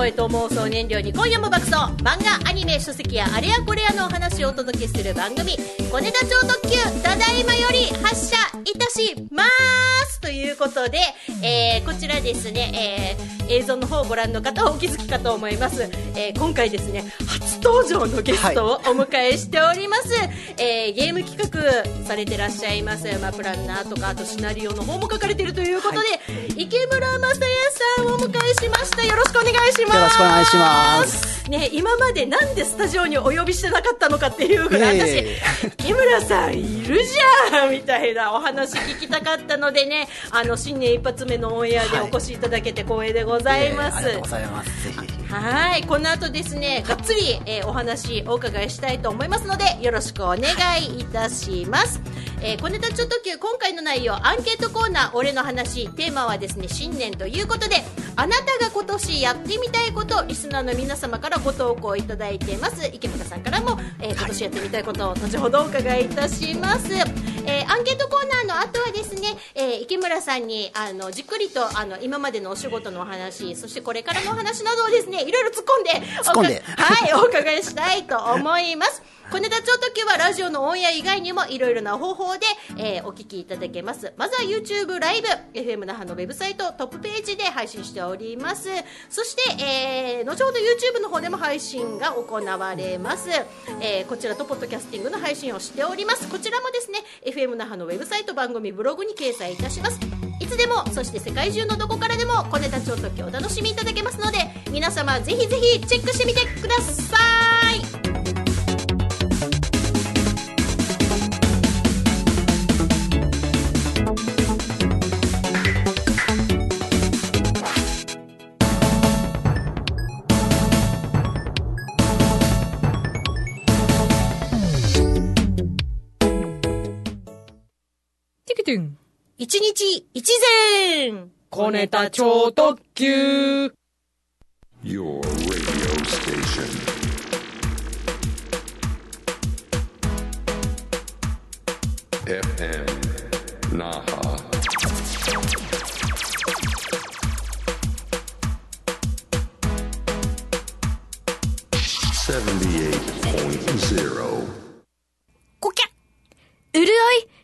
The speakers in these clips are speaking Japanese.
声と妄想燃料に今夜も爆走。漫画アニメ書籍やあれやこれやのお話をお届けする番組「小ネタ超特急」ただいまより発車いたします。ということで、えー、こちらですね、えー、映像の方をご覧の方はお気づきかと思います、えー、今回ですね初登場のゲストをお迎えしております、はい、えー、ゲーム企画されてらっしゃいます、まあ、プランナーとかあとシナリオの方も書かれているということで、はい、池村正也さんをお迎えしました。よろしくお願いします。よろしくお願いします。ね今までなんでスタジオにお呼びしてなかったのかっていうぐらい、えー、私木村さんいるじゃんみたいなお話聞きたかったのでねあの新年一発目のオンエアでお越しいただけて光栄でございます、はい、ありがとうございます。ぜひ。はいこの後ですねがっつり、えー、お話お伺いしたいと思いますのでよろしくお願いいたします、えー、小ネタちょっと今回の内容アンケートコーナー俺の話テーマはですね新年ということであなたが今年やってみたいことリスナーの皆様からご投稿いただいています。池本さんからも、えー、今年やってみたいことを後ほどお伺いいたします、えー、アンケートコーナーの後はですね、えー、池村さんにあのじっくりとあの今までのお仕事のお話そしてこれからのお話などをですねいろいろ突っ込んで突っ込んではいお伺いしたいと思います小ネタ超特急はラジオのオンエア以外にもいろいろな方法で、えー、お聞きいただけます。まずは YouTube ライブ、FM 那覇のウェブサイトトップページで配信しております。そして、えー、後ほど YouTube の方でも配信が行われます。えー、こちらとポッドキャスティングの配信をしております。こちらもですね、FM 那覇のウェブサイト番組ブログに掲載いたします。いつでも、そして世界中のどこからでも小ネタ超特急お楽しみいただけますので、皆様ぜひぜひチェックしてみてください。一日一善小ネタ超特急 Your radio station FM Naha Seventy-eight point zero. こきゃ潤い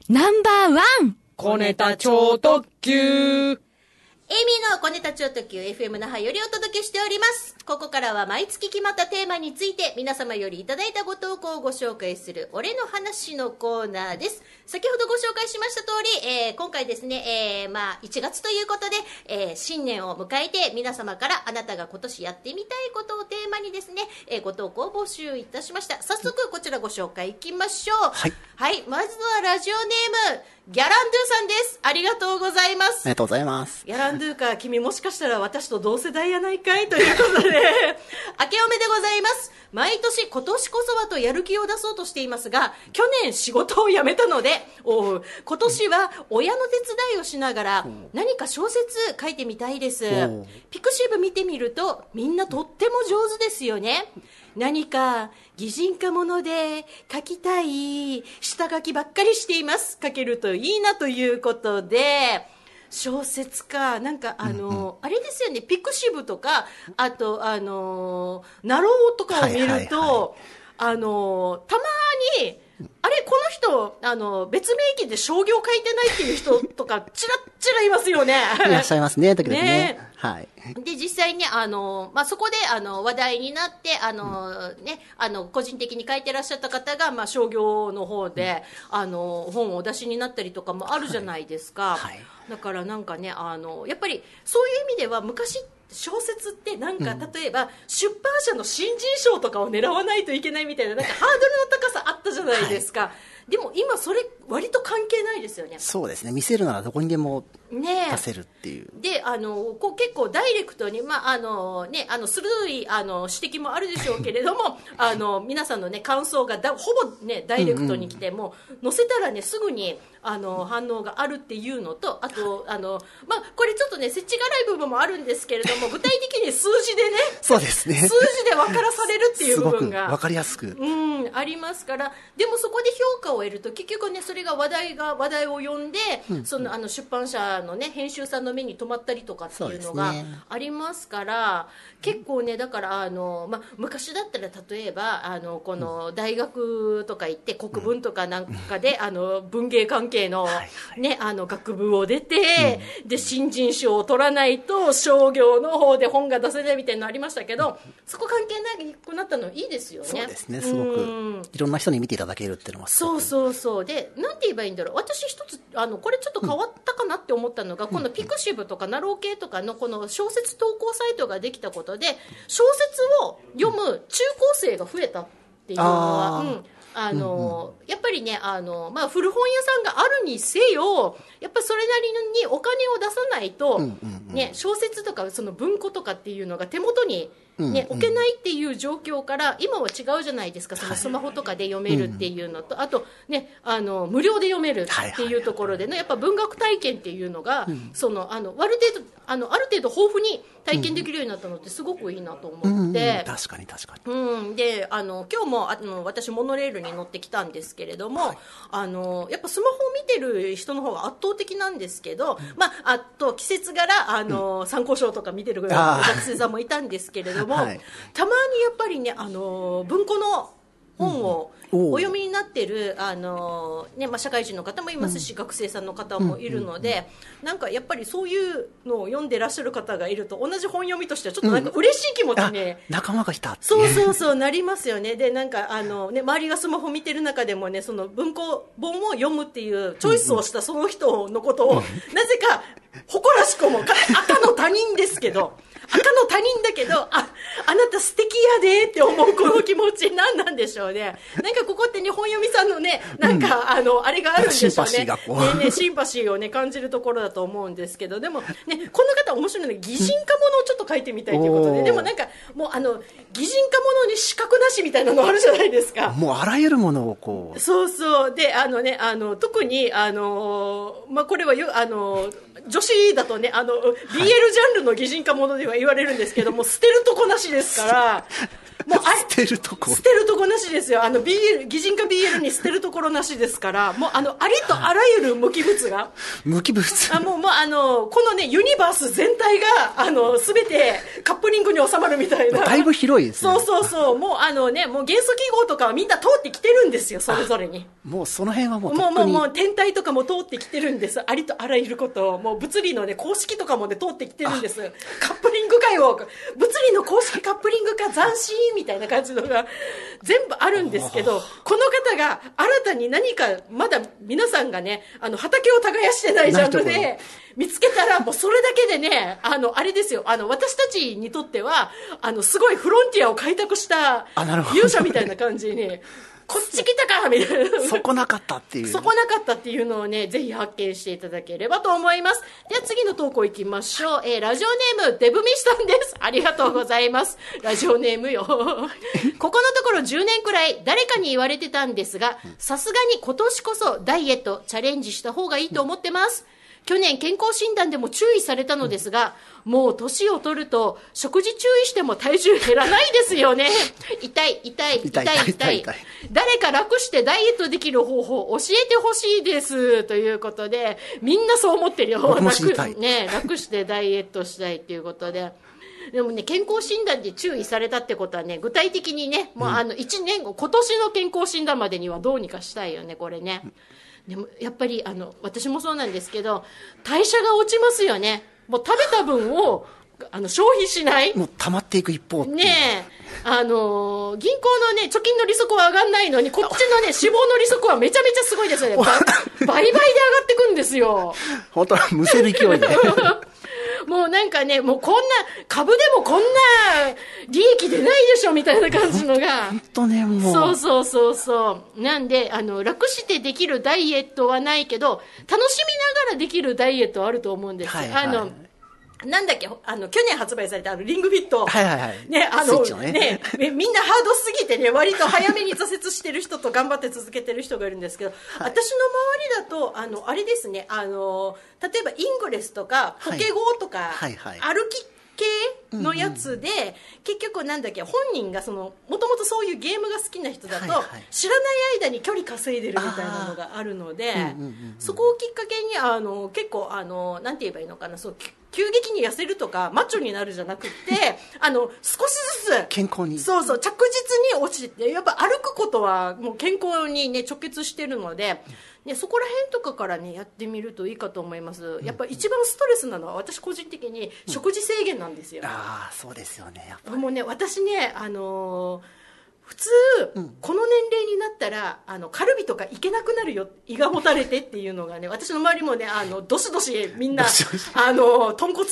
ナンバーワン小ネタ超特急エイミーの小ネタ超特急 FM 那覇よりお届けしております。ここからは毎月決まったテーマについて皆様よりいただいたご投稿をご紹介する俺の話のコーナーです。先ほどご紹介しました通り、えー、今回ですね、えー、まあ1月ということで、えー、新年を迎えて皆様からあなたが今年やってみたいことをテーマにですね、えー、ご投稿を募集いたしました。早速こちらご紹介いきましょう。はい。はい、まずはラジオネーム、ギャランドゥさんです。ありがとうございます。ありがとうございます。ギャランドゥか、君もしかしたら私と同世代やないかいということで、明けおめでございます。毎年今年こそはとやる気を出そうとしていますが、去年仕事を辞めたので、お今年は親の手伝いをしながら何か小説書いてみたいです。ピクシブ見てみると、みんなとっても上手ですよね。何か擬人化もので書きたい下書きばっかりしています。書けるといいなということで。小説かなんかあの、あれですよね。ピクシブとかあとあのなろうとかを見ると、あのたまにあれ、この人、あの、別名義で商業書いてないっていう人とか、ちらちらいますよね。いらっしゃいますね、時々ね。ねはい。で、実際に、あの、まあ、そこで、あの、話題になって、あの、ね、あの、個人的に書いてらっしゃった方が、まあ、商業の方で、うん、あの、本をお出しになったりとかもあるじゃないですか。はい、はい、だからなんかね、あの、やっぱり、そういう意味では、昔小説ってなんか、例えば出版社の新人賞とかを狙わないといけないみたいななんかハードルの高さあったじゃないですか、はい、でも今それ割と関係ないですよねそうですね。見せるならどこにでも出せるっていう、ね、であのこう結構ダイレクトに、まああのね、あの鋭いあの指摘もあるでしょうけれども あの皆さんの、ね、感想がだほぼ、ね、ダイレクトに来て、も載せたら、ね、すぐにあの反応があるっていうのとあと あの、まあ、これちょっとね設置がない部分もあるんですけれども具体的に数字でねそうですね。数字で分からされるっていう部分が分かりやすく、うん、ありますからでもそこで評価を得ると結局ねそれが話題が話題を呼んで、そのあの出版社のね編集さんの目に留まったりとかっていうのがありますから結構ねだからあの、まあ、昔だったら例えばあのこの大学とか行って国文とかなんかで、あの文芸関係の,、ね、あの学部を出て、で新人賞を取らないと商業の方で本が出せないみたいなのありましたけどそこ関係なくなったのいいですよね。そうですねすごうん。くいろんな人に見ていただけるっていうのはすごく。そうそうそう。でなんて言えばいいんだろう。私一つあのこれちょっと変わったかなって思ったのが、このピクシブとかなろう系とかのこの小説投稿サイトができたことで小説を読む中高生が増えたっていうのはあー。うん。あのやっぱりねあの、まあ、古本屋さんがあるにせよやっぱりそれなりにお金を出さないと、ね、小説とかその文庫とかっていうのが手元に、ね置けないっていう状況から今は違うじゃないですかそのスマホとかで読めるっていうのと、あと、ね、あの無料で読めるっていうところでのやっぱ文学体験っていうのが、そのあのある程度あのある程度豊富に体験できるようになったのってすごくいいなとうんうん。思って。確かに確かに。うん、であの今日もあの私、モノレールに乗ってきたんですけれども、あのやっぱスマホを見てる人の方が圧倒的なんですけど、まあ、あと季節柄あの、参考書とか見てる学生さんもいたんですけれども、はい。たまにやっぱりねあの文庫の本をうんお読みになってるあの、ねまあ、社会人の方もいますし、学生さんの方もいるので、なんかやっぱりそういうのを読んでらっしゃる方がいると同じ本読みとしてはちょっとなんか嬉しい気持ちあに、仲間がいたそうそうそうなりますよね。でなんかあの、ね、周りがスマホ見てる中でもねその文庫本を読むっていうチョイスをしたその人のことを、なぜか誇らしくもか赤の他人ですけど。赤の他人だけどああなた素敵やでって思うこの気持ち何なんでしょうね。なんかここってね本読みさんのねなんか、あのあれがあるんでしょうね。シンパシーがこう。ねねシンパシーをね感じるところだと思うんですけど。でもねこの方面白いのが擬人化ものをちょっと書いてみたいということで、おーでもなんかもうあの擬人化ものに資格なしみたいなのあるじゃないですか。もうあらゆるものをこう。そうそう。であのねあの特にあのまあこれはよあの女子だとねあの BL ジャンルの擬人化ものでは言われるんですけども 捨てるとこなしですからもうあれ捨てるとこ。捨てるとこなしですよ。あの BL 擬人化 BL に捨てるところなしですから。もうあのありとあらゆる無機物が。無機物。あもうもうあのこのねユニバース全体があの全てカップリングに収まるみたいな。だいぶ広いですね。そうそうそう。もうあのねもう元素記号とかはみんな通ってきてるんですよそれぞれに。もうその辺はもうともうもうもう天体とかも通ってきてるんです。ありとあらゆることを。もう物理のね公式とかもね通ってきてるんです。カップリング界を物理の公式カップリングか斬新みたいな感じのが全部あるんですけどこの方が新たに何かまだ皆さんがねあの畑を耕してないジャンルで見つけたらもうそれだけでねあのあれですよ。あの私たちにとってはあのすごいフロンティアを開拓した勇者みたいな感じにこっち来たかみたいなそこなかったっていうそこなかったっていうのをね、ぜひ発見していただければと思います。では次の投稿いきましょう。えーラジオネーム、デブミシさんです。ありがとうございます。ラジオネームよ。ここのところ10年くらい誰かに言われてたんですが、さすがに今年こそダイエットチャレンジした方がいいと思ってます。去年健康診断でも注意されたのですが、もう年を取ると食事注意しても体重減らないですよね。痛い、痛い、痛い、痛い誰か楽してダイエットできる方法を教えてほしいですということでみんなそう思ってるよ楽,、ね、楽してダイエットしたいということで。でもね、健康診断で注意されたってことはね、具体的にね、もうあの、1年後、今年の健康診断までにはどうにかしたいよね、これね。でも、やっぱり、あの、私もそうなんですけど、代謝が落ちますよね。もう食べた分を、あの、消費しないもう溜まっていく一方ねえ、あのー銀行のね、貯金の利息は上がんないのに、こっちのね、死亡の利息はめちゃめちゃすごいですよね。ば倍々で上がってくんですよ。本当はむせる勢いで もうなんかね、もうこんな、株でもこんな利益出ないでしょみたいな感じのが。本当ねもうそうそうそうそう。なんで、あの、楽してできるダイエットはないけど、楽しみながらできるダイエットはあると思うんですよ。はいはいあの、なんだっけ、あの、去年発売されたあの、リングフィット。はいはいはい。ね、あの、ね。ねみみんなハードすぎてね、割と早めに挫折してる人と頑張って続けてる人がいるんですけど、私の周りだと、あの、あれですね、あの、例えばイングレスとか、ポケゴーとか、はいはい。歩き系のやつで、結局なんだっけ本人がそのもともとそういうゲームが好きな人だと、はいはい。知らない間に距離稼いでるみたいなのがあるので、うんうんうんうん。そこをきっかけにあの結構あのなんて言えばいいのかなそうき急激に痩せるとかマッチョになるじゃなくて あの少しずつ健康に。そうそう着実に落ちててやっぱ歩くことはもう健康にね直結してるので、ね、そこら辺とかからねやってみるといいかと思います。やっぱ一番ストレスなのは私個人的に食事制限なんですよ、ああそうですよねやっぱもうね私ねあのー普通、この年齢になったらあのカルビとかいけなくなるよ胃がもたれてっていうのがね 私の周りもねあのどしどしみんなあの豚骨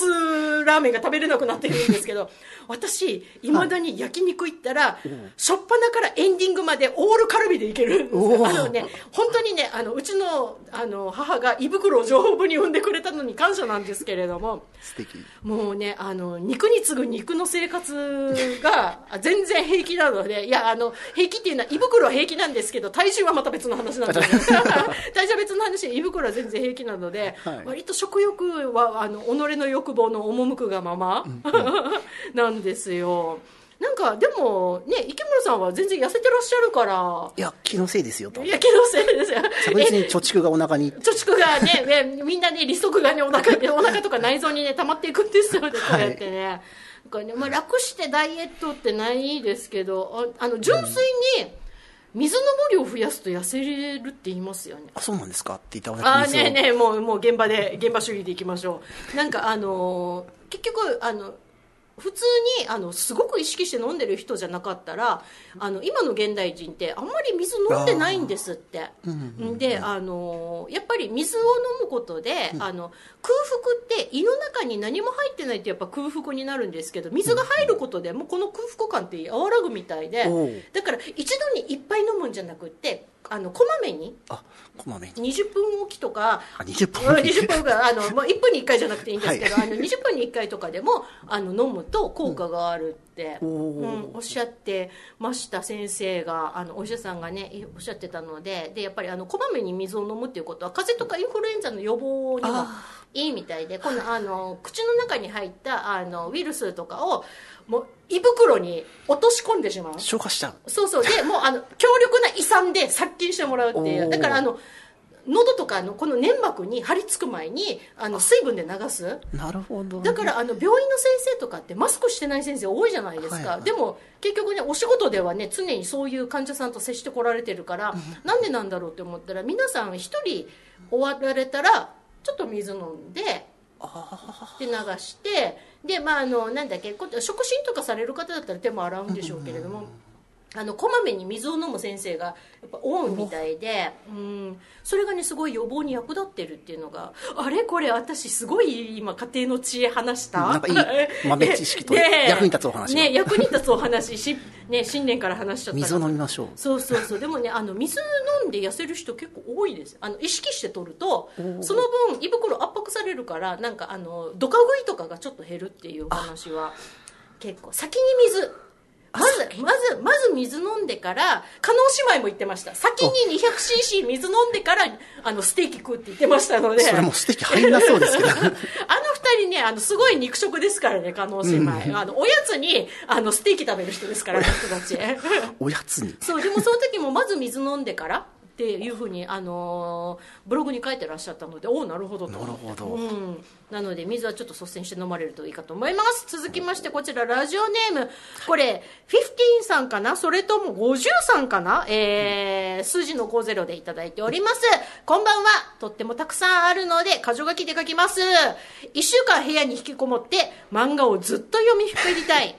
ラーメンが食べれなくなってるんですけど 私いまだに焼肉行ったら、初っ端からエンディングまでオールカルビでいけるあのね本当にねあのうちのあの母が胃袋を丈夫に産んでくれたのに感謝なんですけれども素敵。もうねあの肉に次ぐ肉の生活が全然平気なのでいやあの平気っていうのは胃袋は平気なんですけど体重はまた別の話なんです 体重は別の話で胃袋は全然平気なので、はい。割と食欲はあの己の欲望の赴くがまま、なんですよ。なんかでもね池村さんは全然痩せてらっしゃるから。いや気のせいですよといや気のせいですよ。確実に貯蓄がお腹に。貯蓄がねねみんなね利息がねお腹にお腹とか内臓にね溜まっていくんですよねこうやってね,、なんかねまあ、楽してダイエットってないですけどああの純粋に水の量を増やすと痩せれるって言いますよね。あそうなんですかって言ったああ私ねえねえもうもう現場で現場主義でいきましょう。なんかあのー結局あの普通にあのすごく意識して飲んでる人じゃなかったらあの今の現代人ってあんまり水飲んでないんですって。であのやっぱり水を飲むことで、あの空腹って胃の中に何も入ってないとやっぱ空腹になるんですけど水が入ることでもうこの空腹感って和らぐみたいでだから一度にいっぱい飲むんじゃなくってあのこまめに？あこまめに。20分おきとか。あ20分うんおき20分ぐらいあの、まあ、1分に1回じゃなくていいんですけど、あの20分に1回とかでもあの飲むと効果があるって、ううんんおっしゃってました先生があのお医者さんがねおっしゃってたのででやっぱりあのこまめに水を飲むっていうことは風邪とかインフルエンザの予防にもいいみたいでこのあの口の中に入ったあのウイルスとかをもう胃袋に落とし込んでしまう。消化しちゃう。そうそう。でもうあの強力な胃酸で殺菌してもらうっていう。だからあの喉とかのこの粘膜に張り付く前にあの水分で流す。なるほどだからあの病院の先生とかってマスクしてない先生多いじゃないですか、はいはい。でも結局ねお仕事ではね常にそういう患者さんと接してこられてるから、なんでなんだろうって思ったら皆さん一人終わられたらちょっと水飲んでで流してでまああのなんだっけこ触診とかされる方だったら手も洗うんでしょうけれども、あのこまめに水を飲む先生がやっぱ多いみたいでうん。それがねすごい予防に役立ってるっていうのがあれ？これ私すごい今家庭の知恵話した？なんかいい豆知識と 役に立つお話がね役に立つお話し、ね、新年から話しちゃった水を飲みましょう。そうそうそう。でもねあの水飲んで痩せる人結構多いです。あの意識して取るとその分胃袋圧迫されるからなんかあのドカ食いとかがちょっと減るっていうお話は結構。先に水まずまずまず水飲んでから加納姉妹も言ってました。先に 200cc 水飲んでからあのステーキ食うって言ってましたので。それも素敵入んなそうですけど。あの二人ね、あの、すごい肉食ですからね、加納姉妹。あの、おやつに、あの、ステーキ食べる人ですから、人たち。おやつに。そう、でもその時もまず水飲んでから、っていうふうに、あのーブログに書いてらっしゃったのでおおなるほどと。なるほど。うん、なので水はちょっと率先して飲まれるといいかと思います。続きましてこちらラジオネーム。これ15さんかな？それとも50さんかな、えー、数字の50でいただいております。こんばんは。とってもたくさんあるので箇条書きで書きます。1週間部屋に引きこもって漫画をずっと読みふくりたい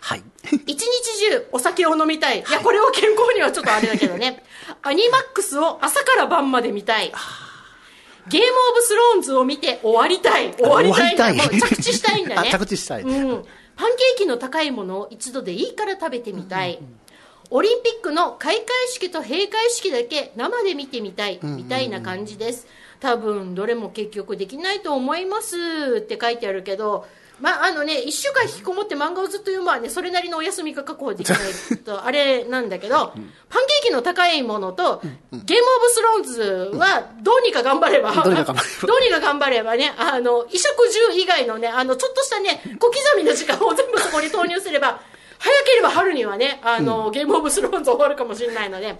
はい一日中お酒を飲みたい。いや、これは健康にはちょっとあれだけどね。アニマックスを朝から晩まで見たい。ゲームオブスローンズを見て終わりたい。終わりたいたいもう着地したいんだね。あ着地したいうん。パンケーキの高いものを一度でいいから食べてみたい。オリンピックの開会式と閉会式だけ生で見てみたい。みたいな感じです。多分、どれも結局できないと思いますって書いてあるけど、まああのね、1週間引きこもって漫画をずっと読むはね、それなりのお休みが確保できないと、あれなんだけど、パンケーキの高いものと、ゲームオブスローンズは、どうにか頑張れば、どうにか頑張れば。どうにか頑張ればね、あの、衣食住以外のね、あの、ちょっとしたね、小刻みの時間を全部そこに投入すれば、早ければ春にはね、あの、ゲームオブスローンズ終わるかもしれないので、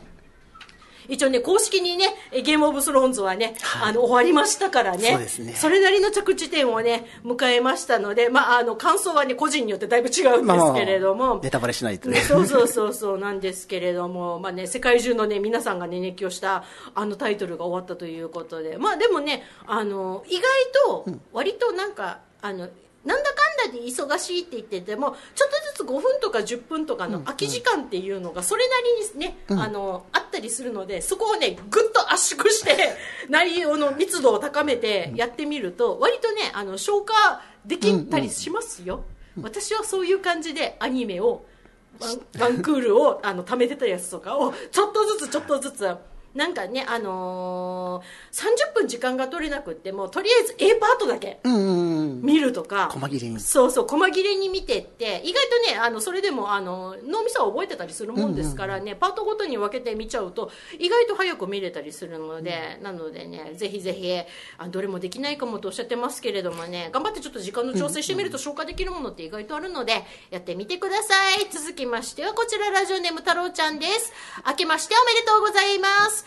一応ね、公式にね、えゲームオブスローンズはね、あの、終わりましたからね。そうですねそれなりの着地点をね、迎えましたので、まあ、あの、感想はね、個人によってだいぶ違うんですけれども。ネタバレしないとね。そうそうそうそうなんですけれども、まあね、世界中のね、皆さんがね、熱狂したあのタイトルが終わったということで、まあでもね、あの、意外と、割となんか、あの、なんだかんだで忙しいって言っててもちょっとずつ5分とか10分とかの空き時間っていうのがそれなりにね、あのあったりするのでそこをねぐっと圧縮して 内容の密度を高めてやってみると割とねあの消化できたりしますよ、私はそういう感じでアニメをワンワンクールをあの貯めてたやつとかをちょっとずつちょっとずつなんかね、あのー、30分時間が取れなくってもとりあえず A パートだけうんうんうん。見るとか。細切れに。そうそう細切れに見てって。意外とねあのそれでもあの脳みそは覚えてたりするもんですからね、パートごとに分けて見ちゃうと意外と早く見れたりするので、なのでねぜひぜひあどれもできないかもとおっしゃってますけれどもね頑張ってちょっと時間の調整してみると消化できるものって意外とあるのでやってみてください。続きましてはこちらラジオネーム太郎ちゃんです。明けましておめでとうございます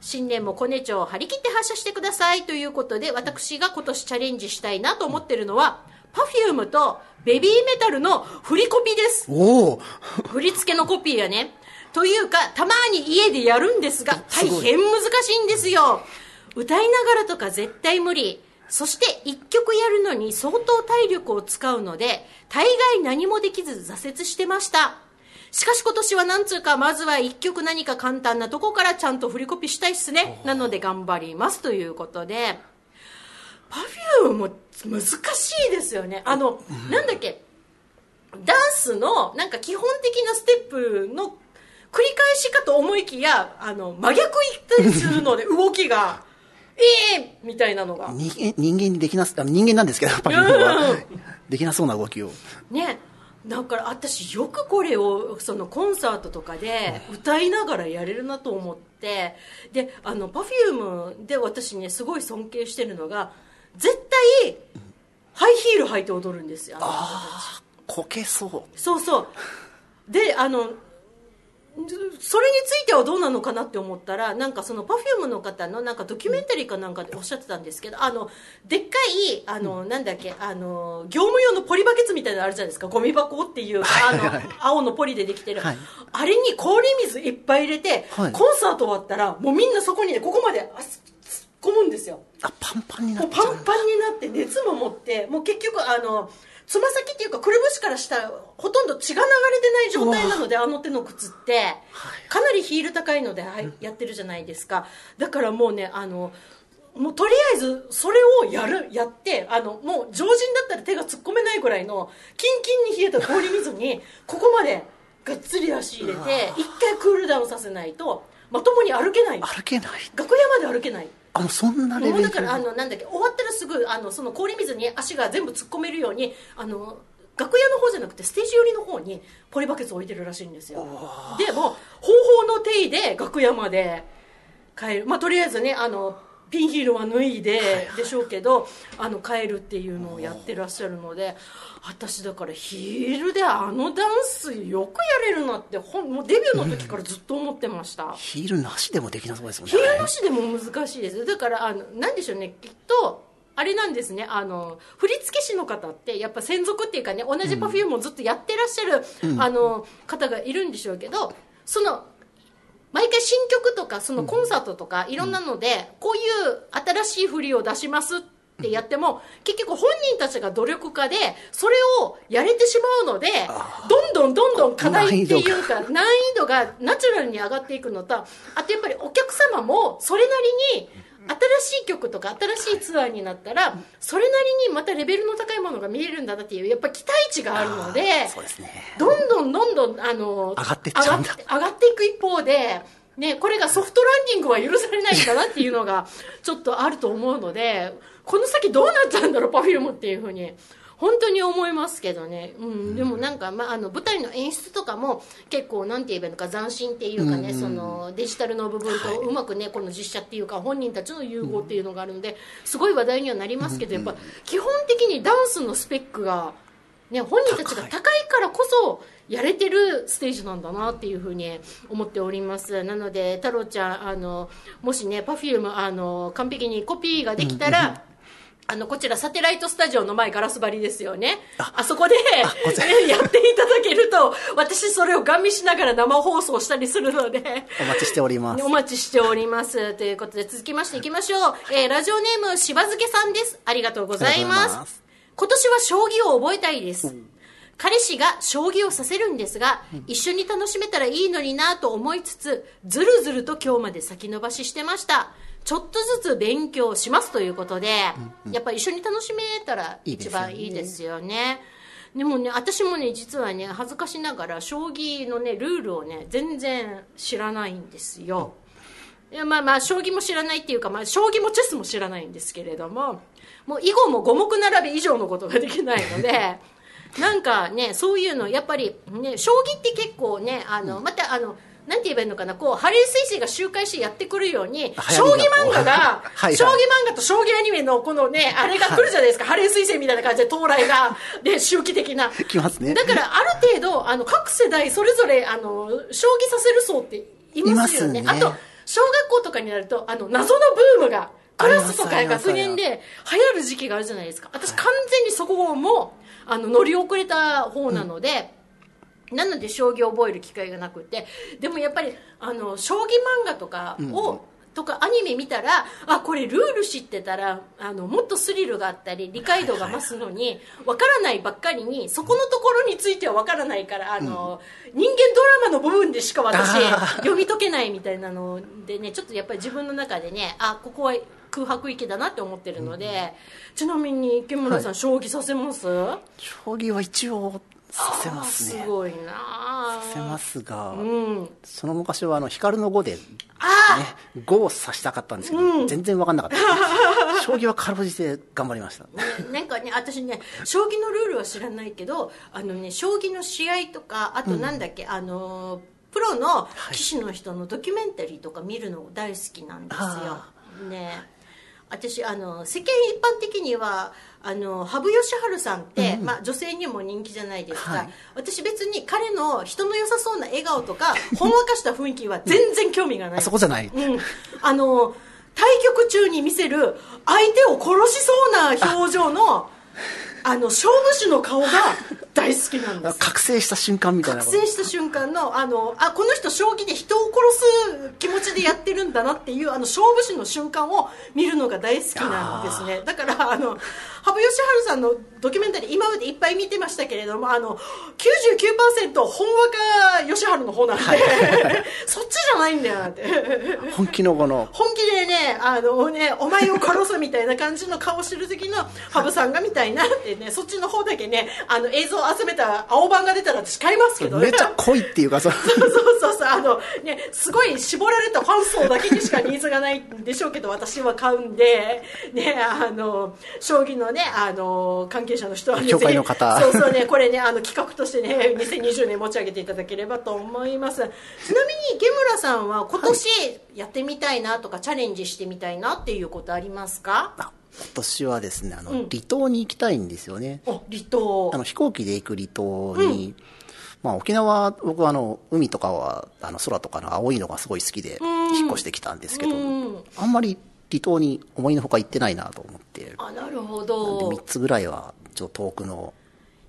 新年もコネ帳を張り切って発射してくださいということで私が今年チャレンジしたいなと思ってるのは Perfume とベビーメタルの振りコピです。おお。振り付けのコピーやね。というかたまに家でやるんですが 大変難しいんですよ。歌いながらとか絶対無理。そして一曲やるのに相当体力を使うので大概何もできず挫折してましたしかし今年はなんつうかまずは一曲何か簡単なとこからちゃんと振りコピーしたいっすね。なので頑張りますということで。Perfume も難しいですよね。あの、なんだっけ。ダンスのなんか基本的なステップの繰り返しかと思いきやあの真逆いったりするので 動きがええみたいなのが。人間人間にできなすあ人間なんですけどパフュームは。できなそうな動きを。ねだから私よくこれをそのコンサートとかで歌いながらやれるなと思ってであの Perfume で私ねすごい尊敬してるのが絶対ハイヒール履いて踊るんですよあの方たち。こけそう。そうそう。であのそれについてはどうなのかなって思ったらなんかその Perfume の方のなんかドキュメンタリーかなんかでおっしゃってたんですけどあのでっかいあの、なんだっけあの業務用のポリバケツみたいなのあるじゃないですか。ゴミ箱っていうかあの青のポリでできてる、はい。あれに氷水いっぱい入れて、はい。コンサート終わったらもうみんなそこにねここまで突っ込むんですよ。あパンパンになっちゃうんだ。パンパンになって熱も持ってもう結局あのつま先っていうかくるぶしから下ほとんど血が流れてない状態なのであの手の靴って。かなりヒール高いので、はいやってるじゃないですか。だからもうねあのもうとりあえずそれをやるやってあのもう常人だったら手が突っ込めないぐらいのキンキンに冷えた氷水にここまでがっつり足入れて一回クールダウンさせないとまともに歩けない。歩けない。楽屋まで歩けないあもうそんなレベルもうだからあのなんだっけ終わったらすぐあのその氷水に足が全部突っ込めるようにあの楽屋の方じゃなくてステージ寄りの方にポリバケツ置いてるらしいんですよ。でもう方法の手で楽屋まで帰る。まあとりあえずねあのピンヒールは脱いででしょうけどあの帰るっていうのをやってらっしゃるので私だからヒールであのダンスよくやれるなってほんもうデビューの時からずっと思ってました、ヒールなしでもできなそうですもんね。ヒールなしでも難しいです。だからあのなんでしょうね。きっとあれなんですね。あの振付師の方ってやっぱ専属っていうかね同じ Perfume をずっとやってらっしゃる、あの方がいるんでしょうけどその毎回新曲とかそのコンサートとかいろんなので、こういう新しい振りを出しますってやっても結局本人たちが努力家でそれをやれてしまうのでどんどんどんどん課題っていうか難易度がナチュラルに上がっていくのとあとやっぱりお客様もそれなりに新しい曲とか新しいツアーになったらそれなりにまたレベルの高いものが見えるんだなっていうやっぱ期待値があるのでどんどんどんどんあの上がって上がっていく一方で、ね、これがソフトランディングは許されないんだなっていうのがちょっとあると思うのでこの先どうなっちゃうんだろう Perfume っていうふうに本当に思いますけどね、うん、でもなんか、まあ、あの舞台の演出とかも結構なんて言えばいいのか斬新っていうかね、そのデジタルの部分とうまくねこの実写っていうか本人たちの融合っていうのがあるのですごい話題にはなりますけどやっぱ基本的にダンスのスペックが、ね、本人たちが高いからこそやれてるステージなんだなっていうふうに思っております。なので太郎ちゃんあのもしね Perfume あの完璧にコピーができたら、あの、こちらサテライトスタジオの前ガラス張りですよね。あそこで、やっていただけると、私それをガン見しながら生放送したりするので、お待ちしておりますお。待ちしております。ということで続きましていきましょう。えーラジオネームしばづけさんです。ありがとうございま。ますす今年は将棋を覚えたいです。彼氏が将棋をさせるんですが、一緒に楽しめたらいいのになと思いつつ、ずるずると今日まで先延ばししてました。ちょっとずつ勉強しますということで、やっぱり一緒に楽しめたら一番いいですよね。でもね、私もね、実はね、恥ずかしながら、将棋のね、ルールをね、全然知らないんですよ。いやまあまあ将棋も知らないっていうか、まあ、将棋もチェスも知らないんですけれどももう囲碁も五目並べ以上のことができないので なんかねそういうのやっぱりね将棋って結構ねあのまたあのなんて言えばいいのかな？こうハレー彗星が周回してやってくるように将棋漫画が はいはい。将棋漫画と将棋アニメのこのねあれが来るじゃないですか、ハレー彗星みたいな感じで到来がで 周期的な。来ますね。だからある程度あの各世代それぞれあの将棋させる層っていますよね。ね。あと小学校とかになるとあの謎のブームがクラスとか学年で流行る時期があるじゃないですか。私完全にそこもあの乗り遅れた方なので、なので将棋を覚える機会がなくてでもやっぱりあの将棋漫画とかを、とかアニメ見たらあこれルール知ってたらあのもっとスリルがあったり理解度が増すのにわからないばっかりにそこのところについてはわからないからあの、人間ドラマの部分でしか私 読み解けないみたいなのでねちょっとやっぱり自分の中でねあここは空白域だなって思ってるので、ちなみに池村さん、将棋させます？将棋は一応させますね。すごいなあさせますが、うんその昔はあの光の碁で、ね、あ碁を指したかったんですけど、全然分かんなかった。将棋はかろうじて頑張りました。なんかね私ね将棋のルールは知らないけどあのね将棋の試合とかあとなんだっけ、あのプロの棋士の人のドキュメンタリーとか見るの大好きなんですよあ。ね私あの世間一般的にはあの羽生善治さんって、まあ、女性にも人気じゃないですか、はい。私別に彼の人の良さそうな笑顔とか ほんわかした雰囲気は全然興味がない、あそこじゃない。うん、あの対局中に見せる相手を殺しそうな表情のあの勝負師の顔が大好きなんです。覚醒した瞬間みたいな。覚醒した瞬間のあのあこの人将棋で人を殺す気持ちでやってるんだなっていうあの勝負師の瞬間を見るのが大好きなんですね。だからあの羽生善治さんのドキュメンタリー今までいっぱい見てましたけれどもあの99%ほんわか義治の方なんで、そっちじゃないんだよなって。本気のこの、本気でね、あのね、お前を殺すみたいな感じの顔してる時の羽生さんがみたいなってね、そっちの方だけね、あの映像を集めた青版が出たら私買いますけどね。めっちゃ濃いっていうか、そのそうそうそう、あのね、すごい絞られたファン層だけにしかニーズがないんでしょうけど、私は買うんで、ね、あの、将棋のね、あの、関係者の人はね、協会の方 そうそうね、これね、あの、企画としてね、2020年持ち上げていただければと思います。ちなみに、池村さんは今年やってみたいなとか、チャレンジしてみたいなっていうことありますか？あ今年はですね、あの、うん離島に行きたいんですよね。お、離島あ。の飛行機で行く離島に、まあ、沖縄僕はあの海とかはあの空とかの青いのがすごい好きで引っ越してきたんですけど、うんあんまり離島に思いのほか行ってないなと思ってあ、なるほでど3。つぐらいはちょっと遠くの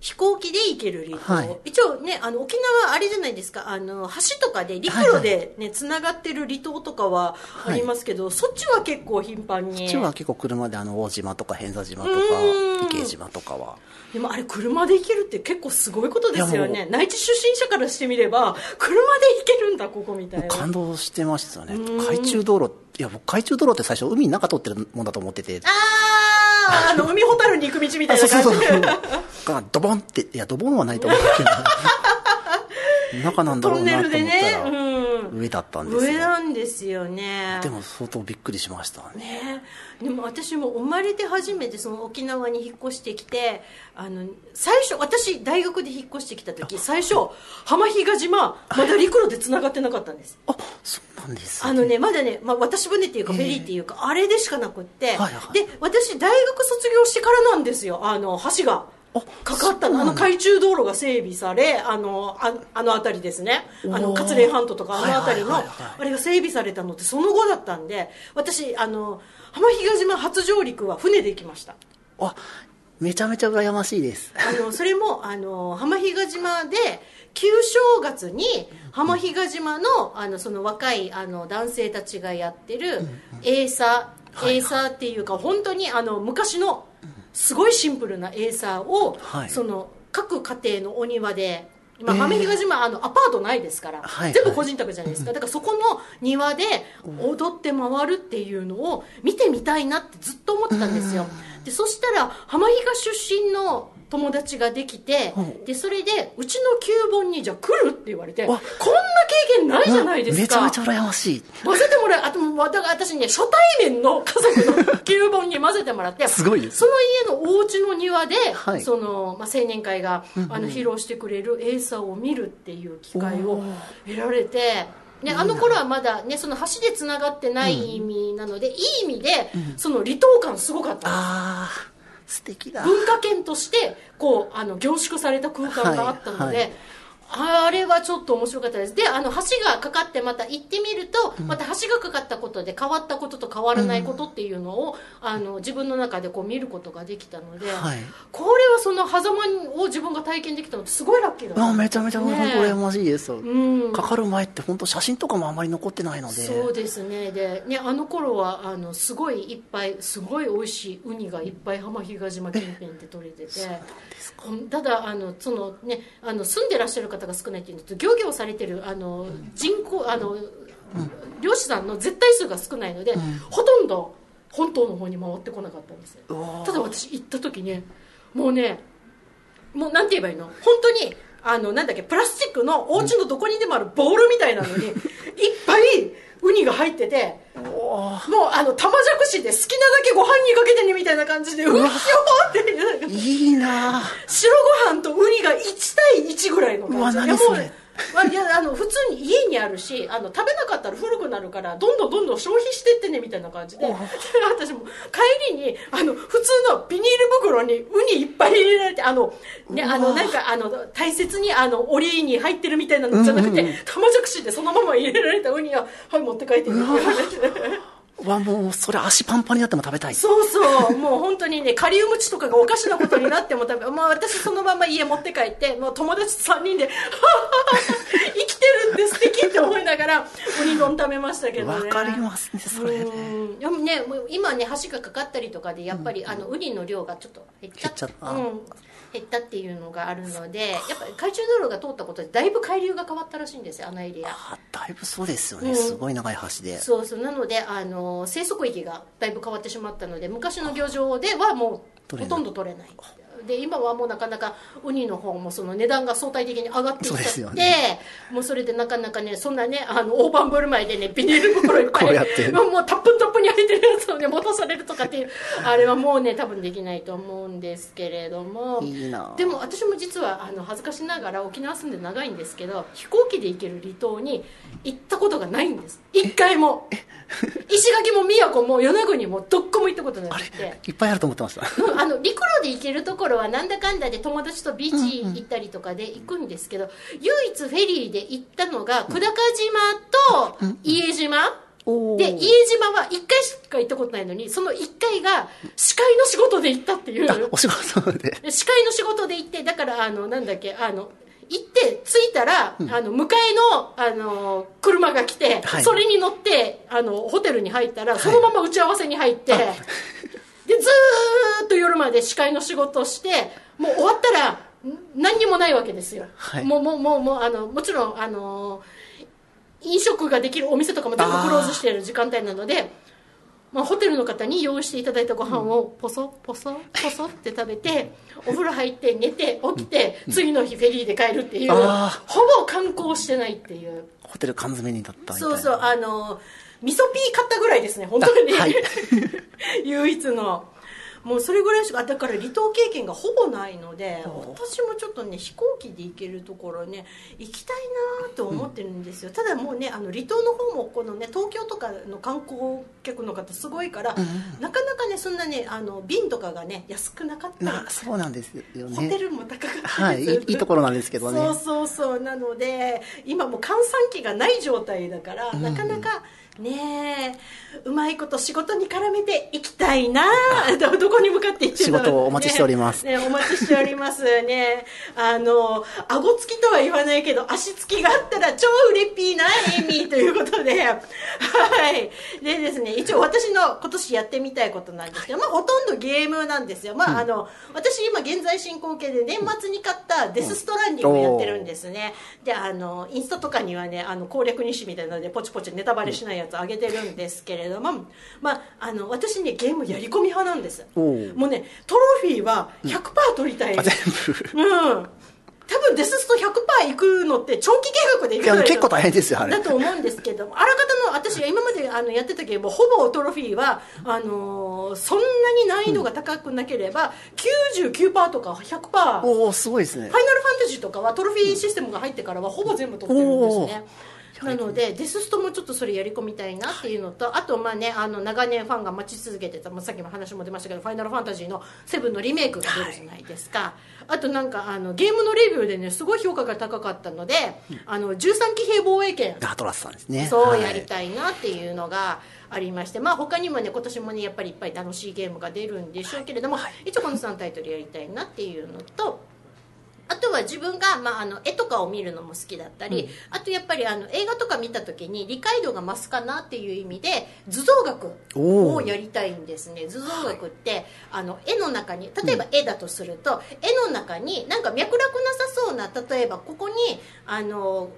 飛行機で行ける離島、はい。一応ねあの沖縄あれじゃないですか。あの橋とかで陸路でねつながってる離島とかはありますけど、そっちは結構頻繁に。こっちは結構車であの大島とか偏座島とかうん。池江島とかは。でもあれ車で行けるって結構すごいことですよね。内地出身者からしてみれば車で行けるんだここみたいな。感動してましたね。海中道路いや僕海中道路って最初海の中通ってるもんだと思ってて。あああの海ほたるに行く道みたいな感じ。そうそうそうがドボンっていやドボンはないと思うけど。中なんだろトンネうなと思ったら、ルでね、うん、上だったんですね上なんですよね。でも相当びっくりしましたね。ね。でも私も生まれて初めてその沖縄に引っ越してきてあの最初私大学で引っ越してきた時最初浜比嘉島まだ陸路でつながってなかったんです。あそうなんです。あのねまだね、まあ、渡し船っていうかフェリーっていうか、あれでしかなくって、はいはい。で私大学卒業してからなんですよ。あの橋がかかったの？あの海中道路が整備されあのああの辺りですね。あの勝連半島とかあの辺りのあれが整備されたのってその後だったんで私あの浜比嘉島初上陸は船で行きました。あめちゃめちゃ羨ましいです。あの それもあの浜比嘉島で旧正月に浜比嘉島のあのその若いあの男性たちがやってるエーサー、エーサーっていうか本当にあの昔のすごいシンプルなエーサーを、はい。その各家庭のお庭で今えー。浜比嘉島あのアパートないですから、はい全部個人宅じゃないですか。だからそこの庭で踊って回るっていうのを見てみたいなってずっと思ってたんですよ。でそしたら浜比嘉出身の友達ができてうんでそれでうちの旧本にじゃあ来るって言われてこんわな経験ないじゃないですか。めちゃめちゃ羨ましい。混ぜてもらう。あと私ね初対面の家族の旧本に混ぜてもらって すごいその家のお家の庭で、はい。その、まあ、青年会が、あの披露してくれるエーサーを見るっていう機会を得られてであの頃はまだねその橋でつながってない意味なので、いい意味で、その離島感すごかったんです。ああ素敵だ。文化圏としてこうあの凝縮された空間があったので、はいはいあれはちょっと面白かったです。であの橋がかかってまた行ってみると、また橋がかかったことで変わったことと変わらないことっていうのを、あの自分の中でこう見ることができたので、はい。これはその狭間を自分が体験できたのってすごいラッキーだあめちゃめちゃね羨ましいです、うん。かかる前って本当写真とかもあんまり残ってないので。そうですね。でねあの頃はあのすごいいっぱいすごい美味しいウニがいっぱい浜比嘉島近辺で取れてて。うんただあのその、ね、あの住んでらっしゃる方が少ないっていうのと漁業されてるあの人口あの、漁師さんの絶対数が少ないので、ほとんど本島の方に回ってこなかったんですただ私行った時ねもうねもうなんて言えばいいの？本当にあのなんだっけプラスチックのお家のどこにでもあるボールみたいなのに いっぱいウニが入っててもうあの玉じゃくしで好きなだけご飯にかけてねみたいな感じでうわ。っていういいなあ白ご飯とウニが1対1ぐらいのうわ感じ何それ まあ、いやあの普通に家にあるしあの食べなかったら古くなるからどんどんどんどん消費してってねみたいな感じで。私も帰りにあの普通のビニール袋にウニいっぱい入れられてあの、ね、あのなんかあの大切にあの檻に入ってるみたいなのじゃなくて、玉じゃくしでそのまま入れられたウニをはい持って帰ってみてわもうそれ足パンパンになっても食べたい。そうそう。もう本当にねカリウム値とかがおかしなことになっても食べ、まあ、私そのまま家持って帰ってもう友達3人で 生きてるって素敵って思いながらウニ丼食べましたけどね。わかりますねそれでもねもう今ね橋がかかったりとかでやっぱり、あのウニの量がちょっと減っちゃ減っちゃった。うん、減ったっていうのがあるのでやっぱり海中道路が通ったことでだいぶ海流が変わったらしいんですよあのエリア。あだいぶそうですよね、うん。すごい長い橋で。そうそう。なのであの生息域がだいぶ変わってしまったので昔の漁場ではもうほとんど取れないで今はもうなかなかウニの方もその値段が相対的に上がっていっそうですちゃって、よね。もうそれでなかなかねそんなねあの大盤振る舞いでねビニール袋いっぱいもうもうタップンタップに入ってるやつをね持たされるとかっていうあれはもうね多分できないと思うんですけれども。いいな。でも私も実はあの恥ずかしながら沖縄住んで長いんですけど飛行機で行ける離島に行ったことがないんです。一回も。石垣も宮古も与那国もどっこも行ったことなくて。いっぱいあると思ってました。うんあの陸路で行けるところはなんだかんだで友達とビーチ行ったりとかで行くんですけど、唯一フェリーで行ったのが久高島と伊江島、で伊江島は1回しか行ったことないのにその1回が司会の仕事で行ったっていう。あお仕事で。で司会の仕事で行ってだからあのなんだっけあの行って着いたら、あの迎えのあの車が来て、はい。それに乗ってあのホテルに入ったら、そのまま打ち合わせに入ってでずーっと夜まで司会の仕事をしてもう終わったらん何にもないわけですよ、はい。もうもうもうもうあのもちろんあの飲食ができるお店とかも全部クローズしている時間帯なのでまあ、ホテルの方に用意していただいたご飯をポソポソポソって食べてお風呂入って寝て起きて次の日フェリーで帰るっていうあほぼ観光してないっていう。ホテル缶詰にだったみたいな。そうそうあの味噌ピー買ったぐらいですね本当に、あはい。唯一の。もうそれぐらいしかだから離島経験がほぼないので私もちょっとね飛行機で行けるところね行きたいなと思ってるんですよ、ただもうねあの離島の方もこのね東京とかの観光客の方すごいから、なかなかねそんなねあの便とかがね安くなかった。りなそうなんですよね。ホテルも高かったはいいりする。いいいところなんですけどね。そうそうそう。なので今もう閑散期がない状態だから、なかなかねえうまいこと仕事に絡めていきたいな。どどこに向かっていってんだろう。仕事をお待ちしております。ねねお待ちしておりますね。あの顎つきとは言わないけど足つきがあったら超うれっぴーなエミということで。はい。でですね一応私の今年やってみたいことなんですけど、まあ、ほとんどゲームなんですよ、まああの私今現在進行形で年末に買ったデス・ストランディングをやってるん。ですね、であのインスタとかにはねあの攻略日誌みたいなのでポチポチネタバレしないやつあげてるんですけれども、まあ、あの私ねゲームやり込み派なんです。もうねトロフィーは100%取りたい、あ全部。うん。多分デススト100%いくのって長期計画でいくの結構大変ですよあれ。だと思うんですけどもあらかたの私が今まであのやってたゲームほぼトロフィーはあのーそんなに難易度が高くなければ、99%とか100%おおすごいですね。ファイナルファンタジーとかはトロフィーシステムが入ってからはほぼ全部取ってるんですねなのでデスストもちょっとそれやり込みたいなっていうのとあとまあねあの長年ファンが待ち続けてた、まあ、さっきも話も出ましたけど「ファイナルファンタジー」の「セブンのリメイクが出るじゃないですか、あとなんかあのゲームのレビューでねすごい評価が高かったので、あの13騎兵防衛権アトラスさんですね。そうはいやりたいなっていうのがありまして、まあ他にもね今年もねやっぱりいっぱい楽しいゲームが出るんでしょうけれども、一応この3タイトルやりたいなっていうのとは自分が、まあ、あの絵とかを見るのも好きだったり、あとやっぱりあの映画とか見た時に理解度が増すかなっていう意味で図像学をやりたいんですね。図像学って、あの絵の中に例えば絵だとすると、絵の中になんか脈絡なさそうな例えばここにあの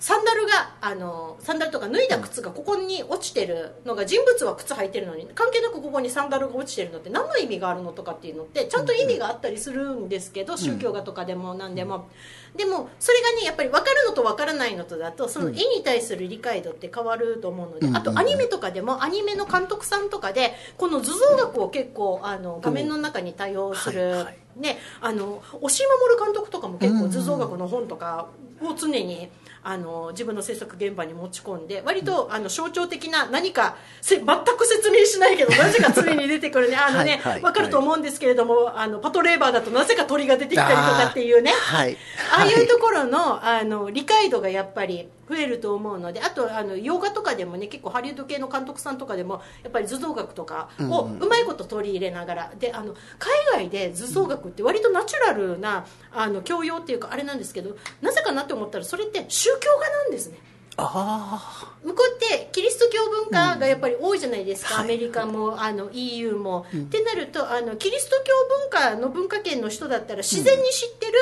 サンダルがあのサンダルとか脱いだ靴がここに落ちてるのが人物は靴履いてるのに関係なくここにサンダルが落ちてるのって何の意味があるのとかっていうのってちゃんと意味があったりするんですけど、宗教画とかでも何でも、でもそれがねやっぱり分かるのと分からないのとだとその絵に対する理解度って変わると思うので、あとアニメとかでもアニメの監督さんとかでこの図像学を結構あの画面の中に対応する、はいはいね、あの押井守監督とかも結構図像学の本とかを常にあの自分の制作現場に持ち込んで割とあの象徴的な何かせ全く説明しないけどなぜか常に出てくるね。あのね、はいはい。分かると思うんですけれども、あのパトレーバーだとなぜか鳥が出てきたりとかっていうね。はい。ああいうところのあの理解度がやっぱり増えると思うのであとあの洋画とかでもね結構ハリウッド系の監督さんとかでもやっぱり図像学とかをうまいこと取り入れながらであの海外で図像学って割とナチュラルなあの教養っていうかあれなんですけどなぜかなって思ったらそれって宗教画なんですね。あ向こうってキリスト教文化がやっぱり多いじゃないですか、はい。アメリカもあの EU も、ってなるとあのキリスト教文化の文化圏の人だったら自然に知ってる、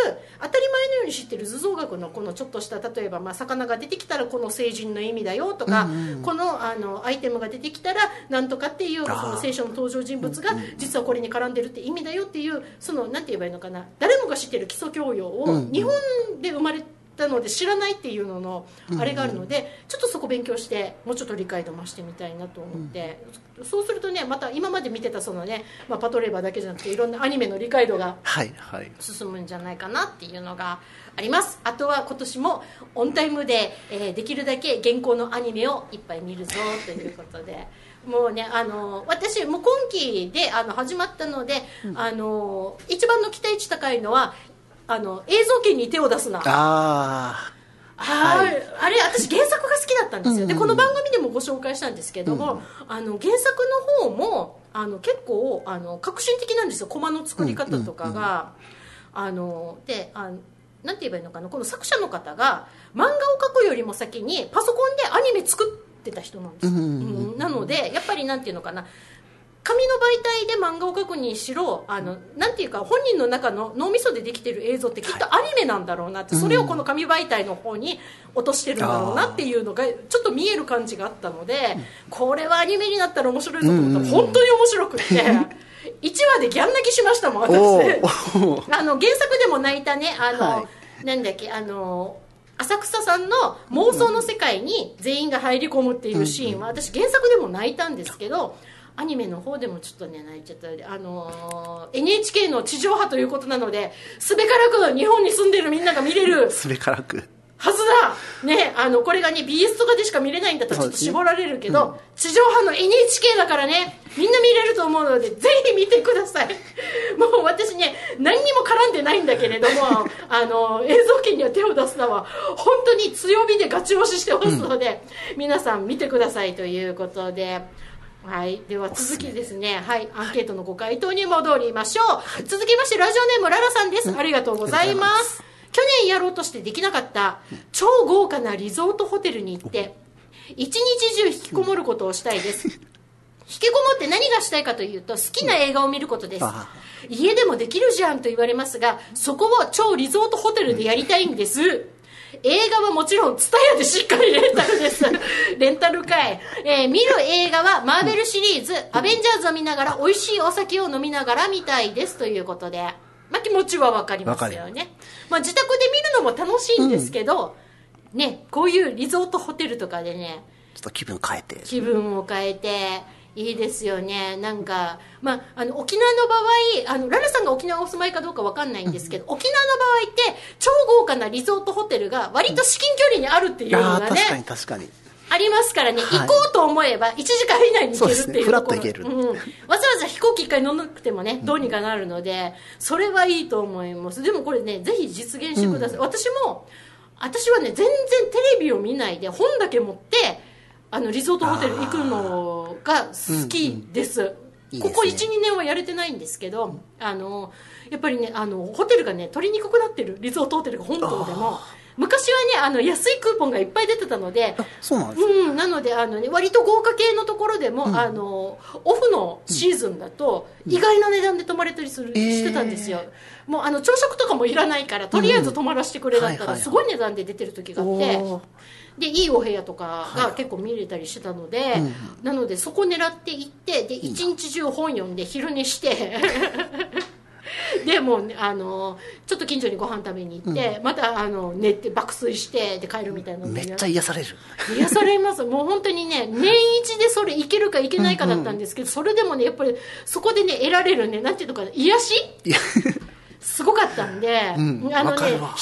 当たり前のように知ってる図像学のこのちょっとした例えば、まあ、魚が出てきたらこの聖人の意味だよとか、このあのアイテムが出てきたらなんとかっていうその聖書の登場人物が実はこれに絡んでるって意味だよっていうそのなんて言えばいいのかな。誰もが知ってる基礎教養を日本で生まれたので知らないっていうののあれがあるので、ちょっとそこ勉強してもうちょっと理解度増してみたいなと思って、そうするとねまた今まで見てたそのね、まあ、パトレーバーだけじゃなくていろんなアニメの理解度がはいはい。進むんじゃないかなっていうのがあります。あとは今年もオンタイムで、えーできるだけ現行のアニメをいっぱい見るぞということで。もうねあの私もう今期であの始まったので、あの一番の期待値高いのはあの映像権に手を出すな。ああ,、はい。あれ私原作が好きだったんですよ、でこの番組でもご紹介したんですけども、あの原作の方もあの結構あの革新的なんですよ。コマの作り方とかが、あのであのなんて言えばいいのかな。この作者の方が漫画を描くよりも先にパソコンでアニメ作ってた人なんですなのでやっぱりなんていうのかな紙の媒体で漫画を描くにしろあのなんていうか本人の中の脳みそでできてる映像ってきっとアニメなんだろうなって、それをこの紙媒体の方に落としてるんだろうなっていうのがちょっと見える感じがあったので、これはアニメになったら面白いぞと思ったら本当に面白くって。1話でギャン泣きしましたもん私。あの原作でも泣いたねあの、はなんだっけあの浅草さんの妄想の世界に全員が入り込むっていうシーンは私原作でも泣いたんですけどアニメの方でもちょっとね泣いちゃったあのー NHK の地上波ということなのですべからく日本に住んでるみんなが見れる すべからく。はずだ。ねあのこれがね BS とかでしか見れないんだったらちょっと絞られるけど、地上波の NHK だからねみんな見れると思うのでぜひ見てください。もう私ね何にも絡んでないんだけれども あの映像権には手を出すのは本当に強火でガチ押ししてますので、皆さん見てくださいということではい、では続きですね、はい、アンケートのご回答に戻りましょう。続きまして、ラジオネームララさんです。ありがとうございます。去年やろうとしてできなかった超豪華なリゾートホテルに行って、一日中引きこもることをしたいです。引きこもって何がしたいかというと、好きな映画を見ることですあ。家でもできるじゃんと言われますが、そこを超リゾートホテルでやりたいんです。映画はもちろん、ツタヤでしっかりレンタルです。レンタル会。えー見る映画はマーベルシリーズ、アベンジャーズを見ながら、美味しいお酒を飲みながら見たいですということで。まあ気持ちはわかりますよわね。まあ自宅で見るのも楽しいんですけど、ね、こういうリゾートホテルとかでね、ちょっと気分変えて。気分を変えていいですよね。なんか、まあ、あの沖縄の場合あのララさんが沖縄お住まいかどうかわかんないんですけど、沖縄の場合って超豪華なリゾートホテルが割と至近距離にあるっていうのああ、が確かにね確かに。ありますからね、はい。行こうと思えば1時間以内に行けるっていうとことろ行ける。うん、わざわざ飛行機一回乗らなくてもねどうにかなるのでそれはいいと思います。でもこれねぜひ実現してください、私も私はね全然テレビを見ないで本だけ持ってあのリゾートホテル行くのが好きです、いいですね。ここ12年はやれてないんですけどあのやっぱりねあのホテルがね取りにくくなってるリゾートホテルが本島でも昔はねあの安いクーポンがいっぱい出てたのでそうなんです。うん、なのであの、ね、割と豪華系のところでも、あのオフのシーズンだと意外な値段で泊まれたりする、えー。してたんですよもうあの朝食とかもいらないからとりあえず泊まらせてくれだったはいはいはい。らすごい値段で出てる時があって、でいいお部屋とかが結構見れたりしてたので、なのでそこ狙って行ってで一日中本読んで昼寝して でもうあのちょっと近所にご飯食べに行って、またあの寝て爆睡してで帰るみたいなめっちゃ癒される。癒されます。もう本当にね年一でそれいけるかいけないかだったんですけど、それでもねやっぱりそこでね得られるねなんていうのかな癒し？すごかったんで、うんあのね費用対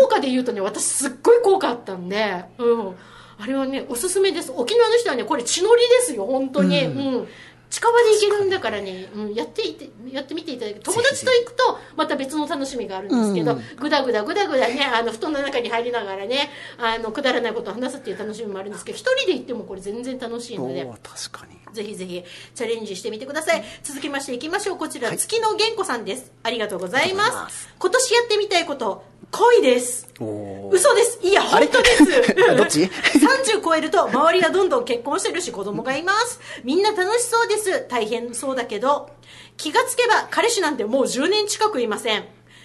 効果で言うとね私すっごい効果あったんで、うん、あれはねおすすめです。沖縄の人はねこれ血のりですよ本当に、うん近場で行けるんだからね、うん、やっていてやってみていただけ友達と行くとまた別の楽しみがあるんですけど、ぐだぐだぐだぐだねあの布団の中に入りながらねあのくだらないことを話すっていう楽しみもあるんですけど一人で行ってもこれ全然楽しいので確かに。ぜひぜひチャレンジしてみてください。続きましていきましょう。こちら、月の源子さんです。ありがとうございます。す。今年やってみたいこと恋です嘘です。いや本当です。どっち？30超えると周りはどんどん結婚してるし子供がいます。みんな楽しそうです。大変そうだけど。気がつけば彼氏なんてもう10年近くいません。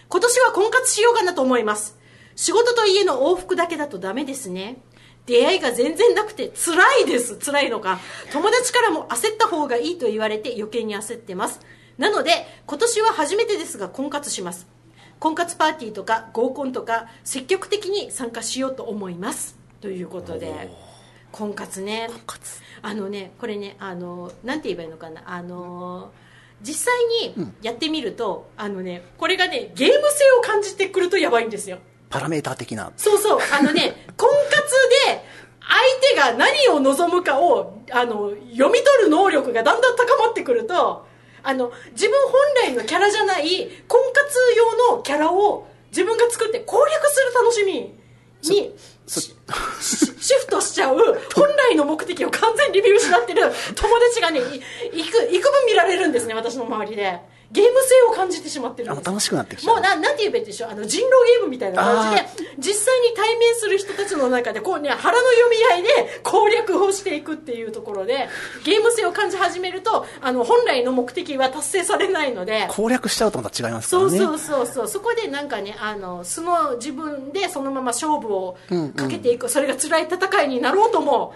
今年は婚活しようかなと思います。仕事と家の往復だけだとダメですね。出会いが全然なくて辛いです。辛いのか。友達からも焦った方がいいと言われて余計に焦ってます。なので今年は初めてですが婚活します婚活パーティーとか合コンとか積極的に参加しようと思います。ということで。婚活ね。活。あのねこれねあのなんて言えばいいのかな。あの実際にやってみると、あのねこれがねゲーム性を感じてくるとやばいんですよ。パラメーター的な。そうそう。あのね 婚活で相手が何を望むかをあの読み取る能力がだんだん高まってくるとあの自分本来のキャラじゃない婚活用のキャラを自分が作って攻略する楽しみにそシシフトしちゃう本来の目的を完全に見失ってる友達がねい行く幾分見られるんですね私の周りでゲーム性を感じてしまってるんです。あ楽しくなってきちゃう。もうななんて言うべきでしょう。あの人狼ゲームみたいな感じで実際に対面する人たちの中でこうね腹の読み合いで攻略をしていくっていうところでゲーム性を感じ始めるとあの本来の目的は達成されないので。攻略しちゃうとまた違いますからね。そうそうそうそう。そこでなんかねあの素の自分でそのまま勝負をかけていく、それが辛い戦いになろうとも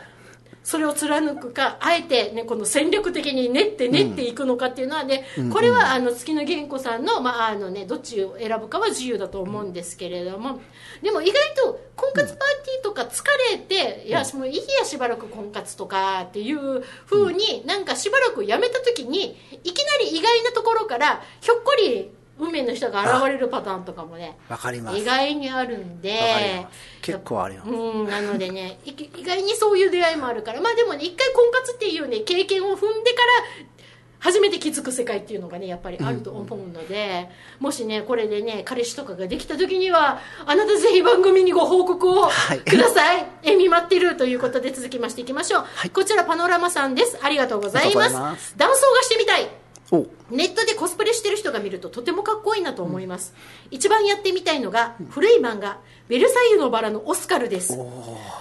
それを貫くかあえて、ね、この戦略的に練って練っていくのかっていうのはね、これはあの月野源子さんの,、まああのね、どっちを選ぶかは自由だと思うんですけれどもでも意外と婚活パーティーとか疲れて、いやもういいやしばらく婚活とかっていう風に、なんかしばらくやめた時にいきなり意外なところからひょっこり運命の人が現れるパターンとかもねわかります。意外にあるんで結構ありますうんなのでねい意外にそういう出会いもあるからまあでもね一回婚活っていうね経験を踏んでから初めて気づく世界っていうのがねやっぱりあると思うので、もしねこれでね彼氏とかができた時にはあなたぜひ番組にご報告をはい。ください、え見舞ってるということで続きましていきましょう、はい。こちらパノラマさんです。ありがとうございます。います。男装がしてみたい。おネットでコスプレしてる人が見るととてもかっこいいなと思います、一番やってみたいのが古い漫画「ベルサイユのバラ」のオスカルです。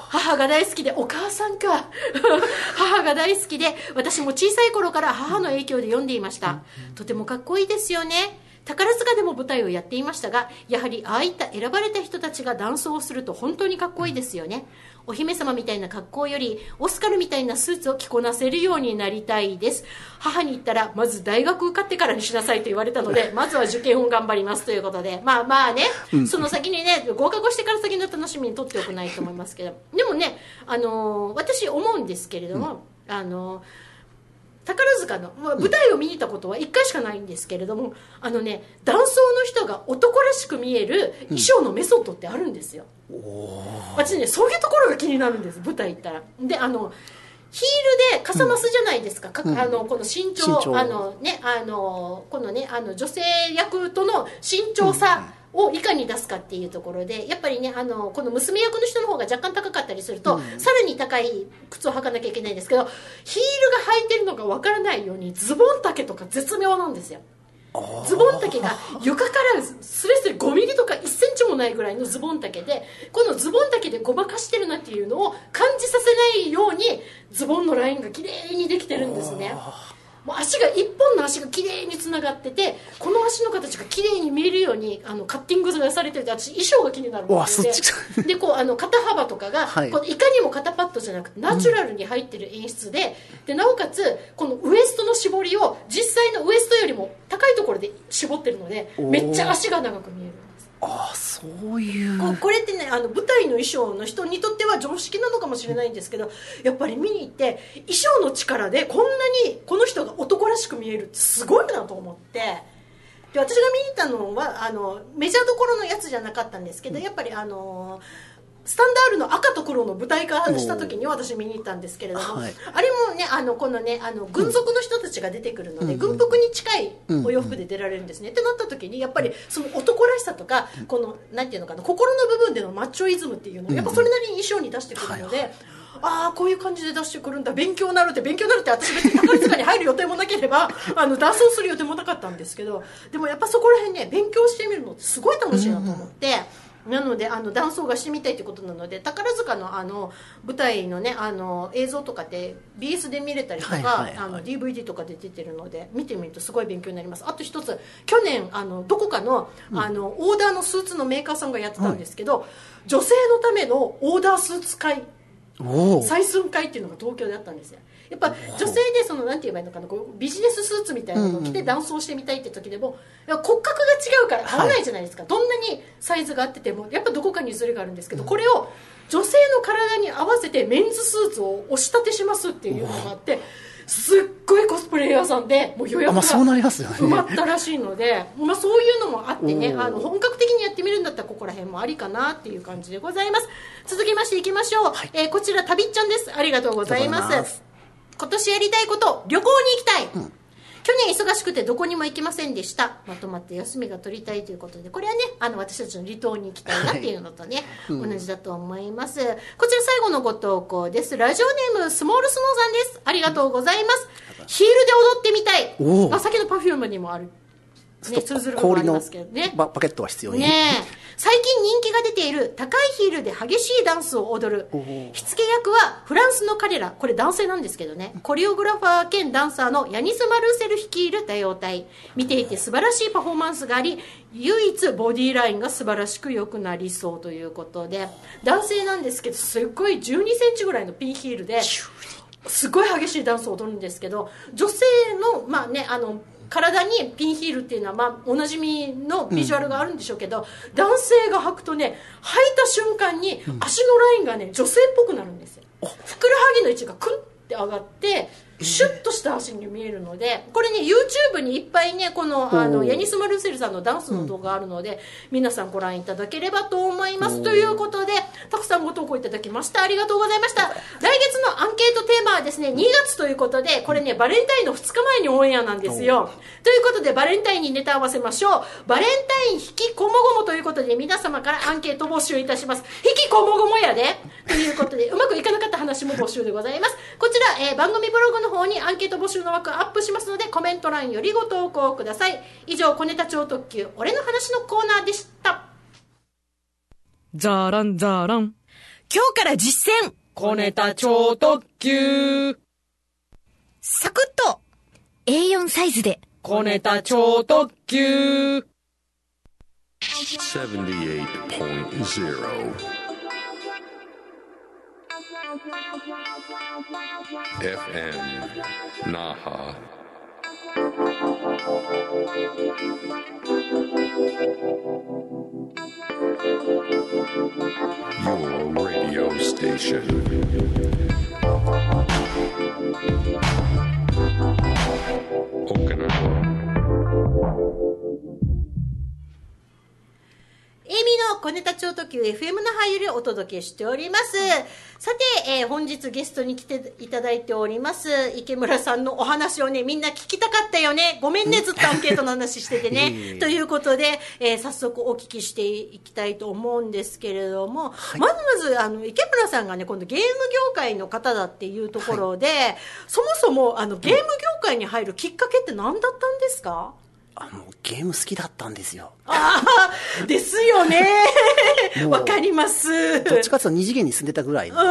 母が大好きでお母さんか。母が大好きで 私も小さい頃から母の影響で読んでいました、とてもかっこいいですよね宝塚でも舞台をやっていましたがやはりああいった選ばれた人たちが男装をすると本当にかっこいいですよね。お姫様みたいな格好よりオスカルみたいなスーツを着こなせるようになりたいです。母に言ったらまず大学受かってからにしなさいと言われたので まずは受験を頑張りますということで。まあまあね、その先にね合格してから先の楽しみにとっておくないと思いますけど。でもね、あのー私思うんですけれども、あのー宝塚の、まあ、舞台を見に行ったことは1回しかないんですけれども、あのね男装の人が男らしく見える衣装のメソッドってあるんですよ、私ねそういうところが気になるんです舞台行ったら。であのヒールでかさ増すじゃないですか,か、あのこの身長身長あのねあのこのねあの女性役との身長差をいかに出すかっていうところでやっぱりねあのこの娘役の人の方が若干高かったりすると、さらに高い靴を履かなきゃいけないんですけどヒールが履いてるのがわからないようにズボン丈とか絶妙なんですよ。ズボン丈が床からスレスレ5ミリとか1センチもないぐらいのズボン丈でこのズボン丈でごまかしてるなっていうのを感じさせないようにズボンのラインが綺麗にできてるんですねもう足が一本の足が綺麗につながっててこの足の形が綺麗に見えるようにあのカッティングがされてて私衣装が気になるうわものでそっちでこうあの肩幅とかが、はい。い、このいかにも肩パッドじゃなくてナチュラルに入ってる演出で,、でなおかつこのウエストの絞りを実際のウエストよりも高いところで絞ってるのでめっちゃ足が長く見えるああそういう。ここれってねあの舞台の衣装の人にとっては常識なのかもしれないんですけどやっぱり見に行って衣装の力でこんなにこの人が男らしく見えるってすごいなと思って。で私が見に行ったのはあのメジャーどころのやつじゃなかったんですけどやっぱりあのスタンダールの赤と黒の舞台化した時に私見に行ったんですけれども、はい。あれもねあのこのねあの軍属の人たちが出てくるので、軍服に近いお洋服で出られるんですね、ってなった時にやっぱりその男らしさとかこのなんていうのかな心の部分でのマッチョイズムっていうのをやっぱそれなりに衣装に出してくるので、ああこういう感じで出してくるんだ。勉強になるって勉強になるって私別に宝塚に入る予定もなければ あの脱走する予定もなかったんですけどでもやっぱそこら辺ね勉強してみるのってすごい楽しいなと思って。なのであのダンスがしてみたいということなので宝塚のあの舞台のねあの映像とかって BS で見れたりとか、はいはいはいあの DVD とかで出てるので見てみるとすごい勉強になります。あと一つ去年あのどこかの,、あのオーダーのスーツのメーカーさんがやってたんですけど、女性のためのオーダースーツ会採寸会っていうのが東京であったんですよやっぱ女性でそのなんて言えばいいのかなこうビジネススーツみたいなのを着てダンスをしてみたいって時でもいや骨格が違うから合わないじゃないですか、どんなにサイズが合っててもやっぱどこかにズレがあるんですけど、これを女性の体に合わせてメンズスーツを押し立てしますっていうのがあってすっごいコスプレイヤーさんでもう予約があまあそうなりますよね。埋まったらしいので、まあ、そういうのもあってねあの本格的にやってみるんだったらここら辺もありかなっていう感じでございます。続きましていきましょう、えーこちらたびっちゃんです。ありがとうございます今年やりたいこと旅行に行きたい、去年忙しくてどこにも行きませんでした。まとまって休みが取りたいということで。これはねあの私たちの離島に行きたいなっていうのとね、同じだと思います。こちら最後のご投稿です。ラジオネームスモールスノーさんです。ありがとうございます。ヒールで踊ってみたい。おーあ先のパフュームにもあるず氷の。ババケットは必要に。ねえ。最近人気が出ている高いヒールで激しいダンスを踊る。火付け役はフランスの彼ら。これ男性なんですけどね。コリオグラファー兼ダンサーのヤニス・マルーセル率いる多様体。見ていて素晴らしいパフォーマンスがあり唯一ボディーラインが素晴らしく良くなりそうということで。男性なんですけどすっごい1 2センチぐらいのピンヒールですごい激しいダンスを踊るんですけど女性のまあねあの体にピンヒールっていうのは、まあ、おなじみのビジュアルがあるんでしょうけど、男性が履くとね履いた瞬間に足のラインがね女性っぽくなるんですよ。ふくらはぎの位置がクンって上がってシュッとした足に見えるのでこれね YouTube にいっぱいねこのあのヤニス・マルセルさんのダンスの動画あるので、皆さんご覧いただければと思います。ということでたくさんご投稿いただきました。ありがとうございました。来月のアンケートテーマはですね2月ということでこれねバレンタインの2日前にオンエアなんですよ。ということでバレンタインにネタ合わせましょう。バレンタイン引きこもごもということで皆様からアンケート募集いたします。引きこもごもやで。ということでうまくいかなかった話も募集でございます。こちら、えー番組ブログの方にアンケート募集の枠アップしますのでコメント欄よりご投稿ください以上小ネタ超特急俺の話のコーナーでしたザーランザーラン。今日から実践小ネタ超特急。サクッと !A4 サイズで小ネタ超特急。78.0 FM Naha. Your radio station. エイミの小ネタ超特急 FM のハイよりお届けしております。さて、えー本日ゲストに来ていただいております、池村さんのお話をね、みんな聞きたかったよね。ごめんね、ずっとアンケートの話しててね。えということで、えー早速お聞きしていきたいと思うんですけれども、まずまず、あの、池村さんがね、今度ゲーム業界の方だっていうところで、そもそも、あの、ゲーム業界に入るきっかけって何だったんですか？あの、ゲーム好きだったんですよ。ああ、ですよね。もうわかります。どっちかっていうと二次元に住んでたぐらいの。う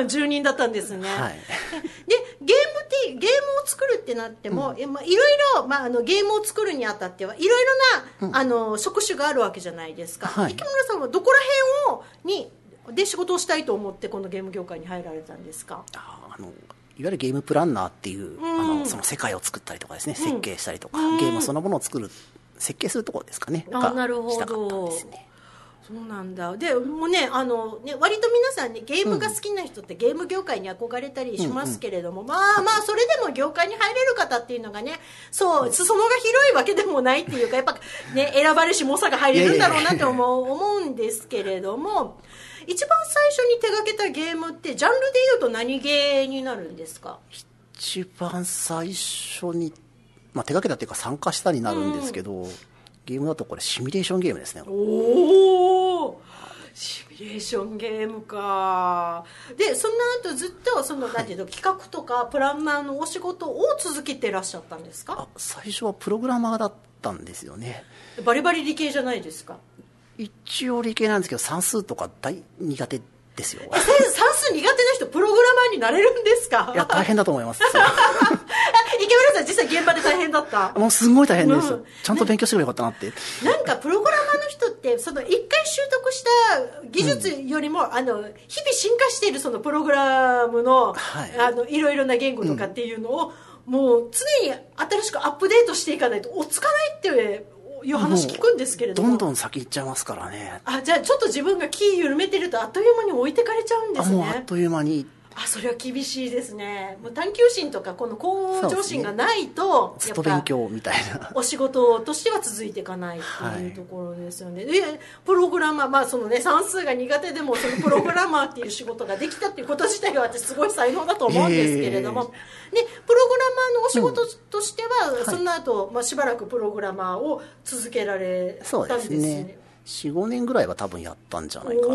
ーん、住人だったんですね。はい。で、ゲームって、ゲームを作るってなっても、えまあ、いろいろ、まあ、あの、ゲームを作るにあたっては、いろいろな、あの、職種があるわけじゃないですか。はい池村さんはどこら辺を、に、で仕事をしたいと思って、このゲーム業界に入られたんですか？ああのいわゆるゲームプランナーっていう、ん。あのその世界を作ったりとかですね、設計したりとか、ゲームそのものを作る設計するところですかね。あがなるほど。したかったんですねそうなんだ。でもうねあのね割と皆さんねゲームが好きな人ってゲーム業界に憧れたりしますけれども、まあまあそれでも業界に入れる方っていうのがねそう裾野が広いわけでもないっていうかやっぱね選ばれし猛者が入れるんだろうなって思う思うんですけれども一番最初に手掛けたゲームってジャンルでいうと何ゲーになるんですか？一番最初に、まあ、手掛けたっていうか参加したになるんですけど、ゲームだとこれシミュレーションゲームですね。おおシミュレーションゲームか。でその後ずっとそのなんていうの企画とかプランナーのお仕事を続けてらっしゃったんですか？あ最初はプログラマーだったんですよね。バリバリ理系じゃないですか。一応理系なんですけど算数とか大苦手ですよ。え算数苦手な人プログラマーになれるんですか？いや大変だと思います。池村さん実際現場で大変だった？もうすごい大変です。よ、うん。ちゃんと勉強すればよかったなって。なんかプログラマーの人ってその一回習得した技術よりも、あの日々進化しているそのプログラムの,、はい。い、あのいろいろな言語とかっていうのを、もう常に新しくアップデートしていかないと追っつかないっていう話聞くんですけれども。どんどん先行っちゃいますからね。あじゃあちょっと自分が気緩めてるとあっという間に置いてかれちゃうんですあもうあっねという間にあそれは厳しいですね。もう探求心とかこの向上心がないとずっやっぱと勉強みたいな。お仕事としては続いていかないっていうところですよね、でプログラマー、まあそのね、算数が苦手でもそのプログラマーっていう仕事ができたっていうこと自体は私すごい才能だと思うんですけれども、でプログラマーのお仕事としては、その後、まあしばらくプログラマーを続けられたんですすね45年ぐらいは多分やったんじゃないかな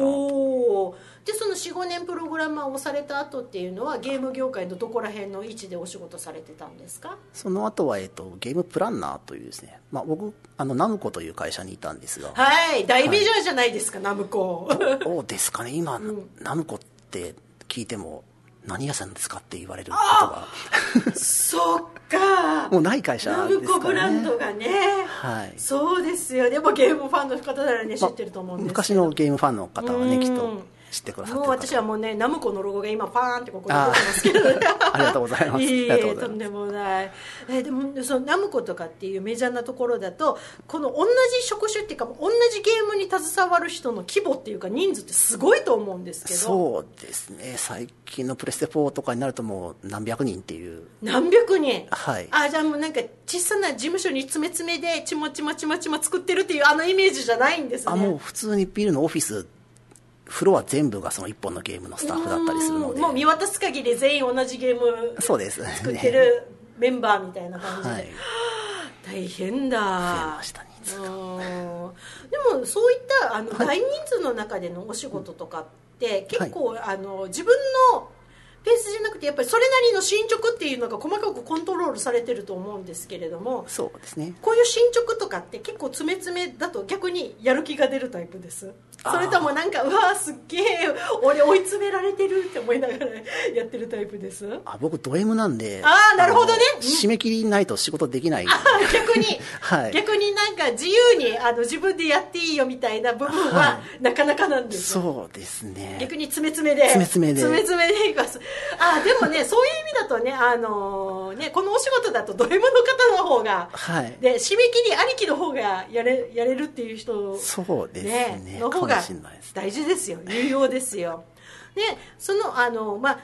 でその45年プログラマーをされた後っていうのはゲーム業界のどこら辺の位置でお仕事されてたんですか？その後は、えっと、ゲームプランナーというですね、まあ、僕あのナムコという会社にいたんですが。はい大メジャーじゃないですか、ナムコ。どうですかね。今、ナムコって聞いても何屋さんですかって言われることがそっか。もうない会社ナですからねムコブランドがね。はい。そうですよでもゲームファンの方ならね知まあってると思うんですけど。昔のゲームファンの方はねうん。きっと知ってくださってもう私はもうねナムコのロゴが今パーンってここに出てますけどね。ありがとうございます。いいありがとうございます。えとんでもない。えでもそのナムコとかっていうメジャーなところだとこの同じ職種っていうか同じゲームに携わる人の規模っていうか人数ってすごいと思うんですけど。そうですね。最近のプレステ4とかになるともう何百人っていう。何百人？はい。あじゃあもうなんか小さな事務所に詰め詰めでちまちまちまちま作ってるっていうあのイメージじゃないんですね。あもう普通にビルのオフィスフロア全部がその1本のゲームのスタッフだったりするので。うんもう見渡す限り全員同じゲームそうです。ね作ってるメンバーみたいな感じで、はい。大変だ。増えました人数がうんでもそういったあの、大人数の中でのお仕事とかって結構、あの自分のペースじゃなくてやっぱりそれなりの進捗っていうのが細かくコントロールされてると思うんですけれどもそうですね。こういう進捗とかって結構詰め詰めだと逆にやる気が出るタイプです。それともなんかうわーすっげえ俺追い詰められてるって思いながらやってるタイプです。あ僕ド M なんであーなるほどね。締め切りないと仕事できない逆に、はい。逆になんか自由にあの自分でやっていいよみたいな部分ははなかなかなんですよそうですね。逆に詰め詰めで。詰め詰めで。詰め詰めでいきます あでもねそういう意味だとねあのねこのお仕事だとド M の方の方が、はい。で締め切りありきの方がやれやれるっていう人そうですね。の方が大事ですよ。有用ですよ。でそのあのまあ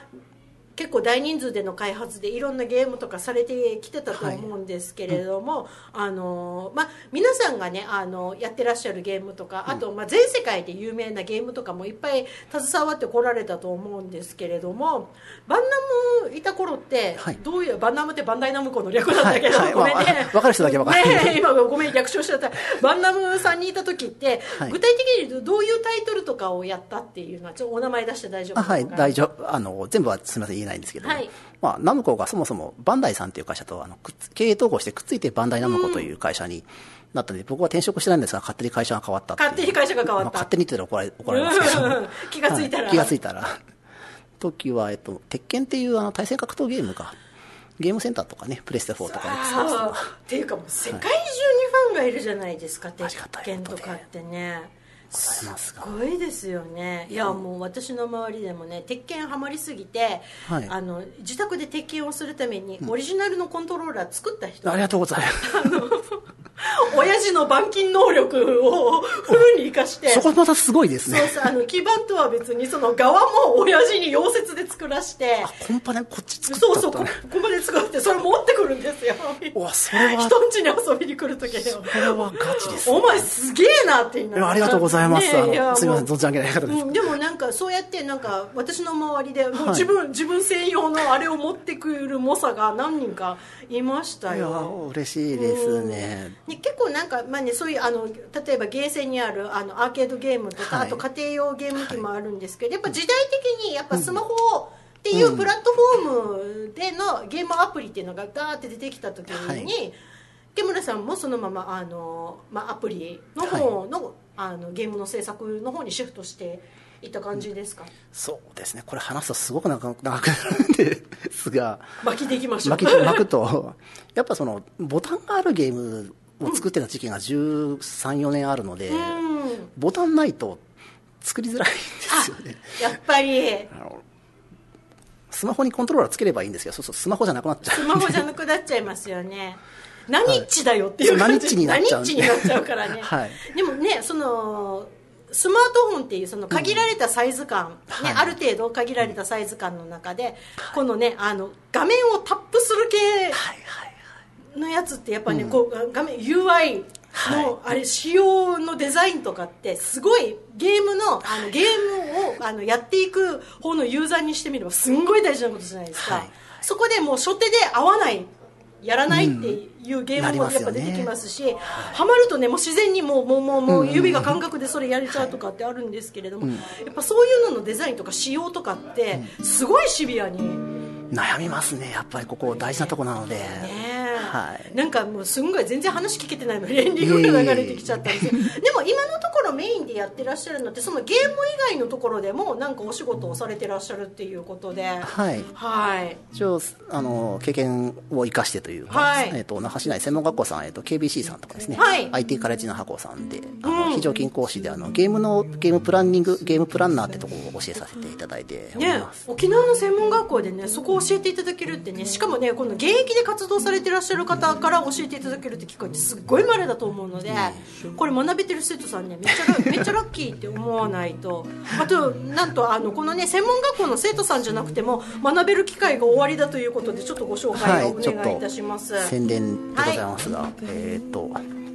結構大人数での開発でいろんなゲームとかされてきてたと思うんですけれども、あのまあ、皆さんがねあのやってらっしゃるゲームとかあと、まあ、全世界で有名なゲームとかもいっぱい携わってこられたと思うんですけれどもバンナムいた頃ってはい。どういう、バンナムってバンダイナムコの略なんだけど、はい。はい。ごめんね、まあ分かる人だけ分かる。ね今ごめん略称しちゃった。バンナムさんにいた時って、はい。具体的にどういうタイトルとかをやったっていうのはちょっとお名前出して大丈夫あはい。大丈丈夫。あの全部はすみません言えないんですけども、はい。まあ、ナムコがそもそもバンダイさんという会社とあのくっつ経営統合してくっついてバンダイナムコという会社になったので、僕は転職してないんですが勝手に会社が変わったっ勝手に会社が変わったまあ勝手にって言ったら怒られ怒られますけどうん気がついたら。は気がついたら。時は、えっと、鉄拳っていうあの対戦格闘ゲームがゲームセンターとかねプレステ4とか XBOX っていうかもう世界中にファンがいるじゃないですか、鉄ありがたい拳ことかってねすごいですよね。いやもう私の周りでもね鉄拳ハマりすぎて、はい。あの自宅で鉄拳をするためにオリジナルのコントローラー作った人、ありがとうございます。親父の板金能力を フルに生かして。そこまたすごいですね。そうそうあの基板とは別にその側も親父に溶接で作らして。コンパネこっち作っそうそうこここで作ってそれ持ってくるんですよ。うわそれは。人ん家に遊びに来る時に。これはガチです、ね、お前すげえなって言いないがら。やありがとうございます、ねいやあのすみません存じ上げない方です、うん、でもなんかそうやってなんか私の周りでもうはい。自分、自分専用のあれを持ってくる猛者が何人かいましたいやよ嬉しいですね。ね結構なんか、まあね、そういうあの例えばゲーセンにあるあのアーケードゲームとか、はい。あと家庭用ゲーム機もあるんですけど、やっぱ時代的にやっぱスマホっていうプラットフォームでのゲームアプリっていうのがガーって出てきた時に、はい。木村さんもそのままあの、まあ、アプリの方の,、あのゲームの制作の方にシフトしていった感じですか、そうですね。これ話すとすごく長くなるんですが巻きでいきましょう。巻き巻くとやっぱそのボタンがあるゲームを作ってた時期が134年あるので、うん。ボタンないと作りづらいんですよね。やっぱり。スマホにコントローラーつければいいんですけどそうそうスマホじゃなくなっちゃう。スマホじゃなくなっちゃいますよね何っちだよっていう感じ、そう何っちになっちゃうからね、はい。でもねそのスマートフォンっていうその限られたサイズ感、ねはい。ある程度限られたサイズ感の中で、このねあの画面をタップする系はいはい。のやつってやっぱね、こう画面 UI の、あれ仕様のデザインとかってすごいゲームのあのゲームをあのやっていく方のユーザーにしてみればすんごい大事なことじゃないですか、はい。そこでもう初手で合わないやらないっていうゲームもやっぱ出てきますし、なハマるとねもう自然にもうもうもうもう指が感覚でそれやれちゃうとかってあるんですけれども、やっぱそういうののデザインとか仕様とかってすごいシビアに。悩みますね。やっぱりここ大事なとこなので、ねはい。なんかもうすんごい全然話聞けてないのにエンディングが流れてきちゃったんですよ。でも今のところメインでやってらっしゃるのってそのゲーム以外のところでもなんかお仕事をされてらっしゃるっていうことで。はい。はい。一応あの経験を生かしてというか、はい。えっと那覇市内専門学校さん、えっと KBC さんとかですね、はい。IT カレッジの箱さんであの、非常勤講師であのゲームのゲームプランニングゲームプランナーってところを教えさせていただいておりねます、、沖縄の専門学校でねそこを教えていただけるってねしかもねこの現役で活動されてらっしゃる方から教えていただけるって機会ってすっごい稀だと思うのでこれ学べてる生徒さんねめっちゃラ めっちゃラッキーって思わないと。あとなんとあのこのね専門学校の生徒さんじゃなくても学べる機会が終わりだということでちょっとご紹介をお願いいたします、と宣伝でございますが、えっ、と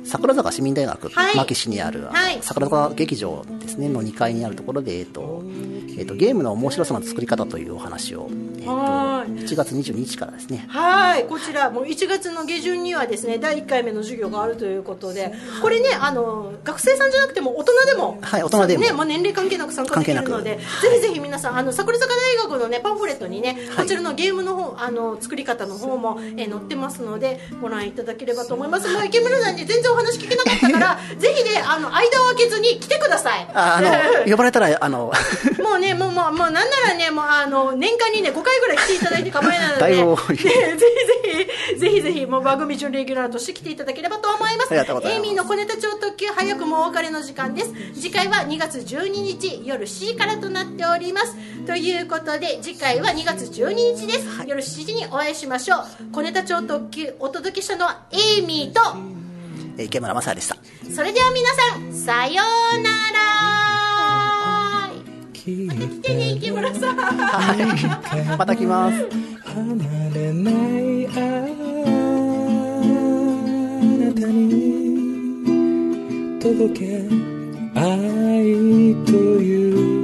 桜坂市民大学はい。牧市にある、はい。桜坂劇場ですねの2階にあるところで、えっとえっとゲームの面白さの作り方というお話を、とはい。1月22日からですね。はい、こちらもう1月の下旬にはですね第1回目の授業があるということで、これねあの学生さんじゃなくても大人でも、はい大人でも。ね、まあ年齢関係なく参加できるので、ぜひぜひ皆さんあの桜坂大学のねパンフレットにね、こちらのゲームの方あの作り方の方も、えー載ってますのでご覧いただければと思います。もう池村さんに全然お話聞けなかったから、ぜひねあの間を空けずに来てください。ああの 呼ばれたらあの。もうね、もう、もう、もう、なんならね、もう、あの、年間にね、5回ぐらい来ていただいて構いないので、ねぜひぜひ、ぜひぜひ、もう番組準レギュラーとして来ていただければと思います。ますエイミーの小ネタ超特急、早くもお別れの時間です。次回は2月12日、夜7時からとなっております。ということで、次回は2月12日です。夜7時にお会いしましょう。小ネタ超特急、お届けしたのはエイミーと、えー池村正也でしたそれでは皆さん、さようなら来てね、池村さん。はいまた来ます離れないあなたに届け愛という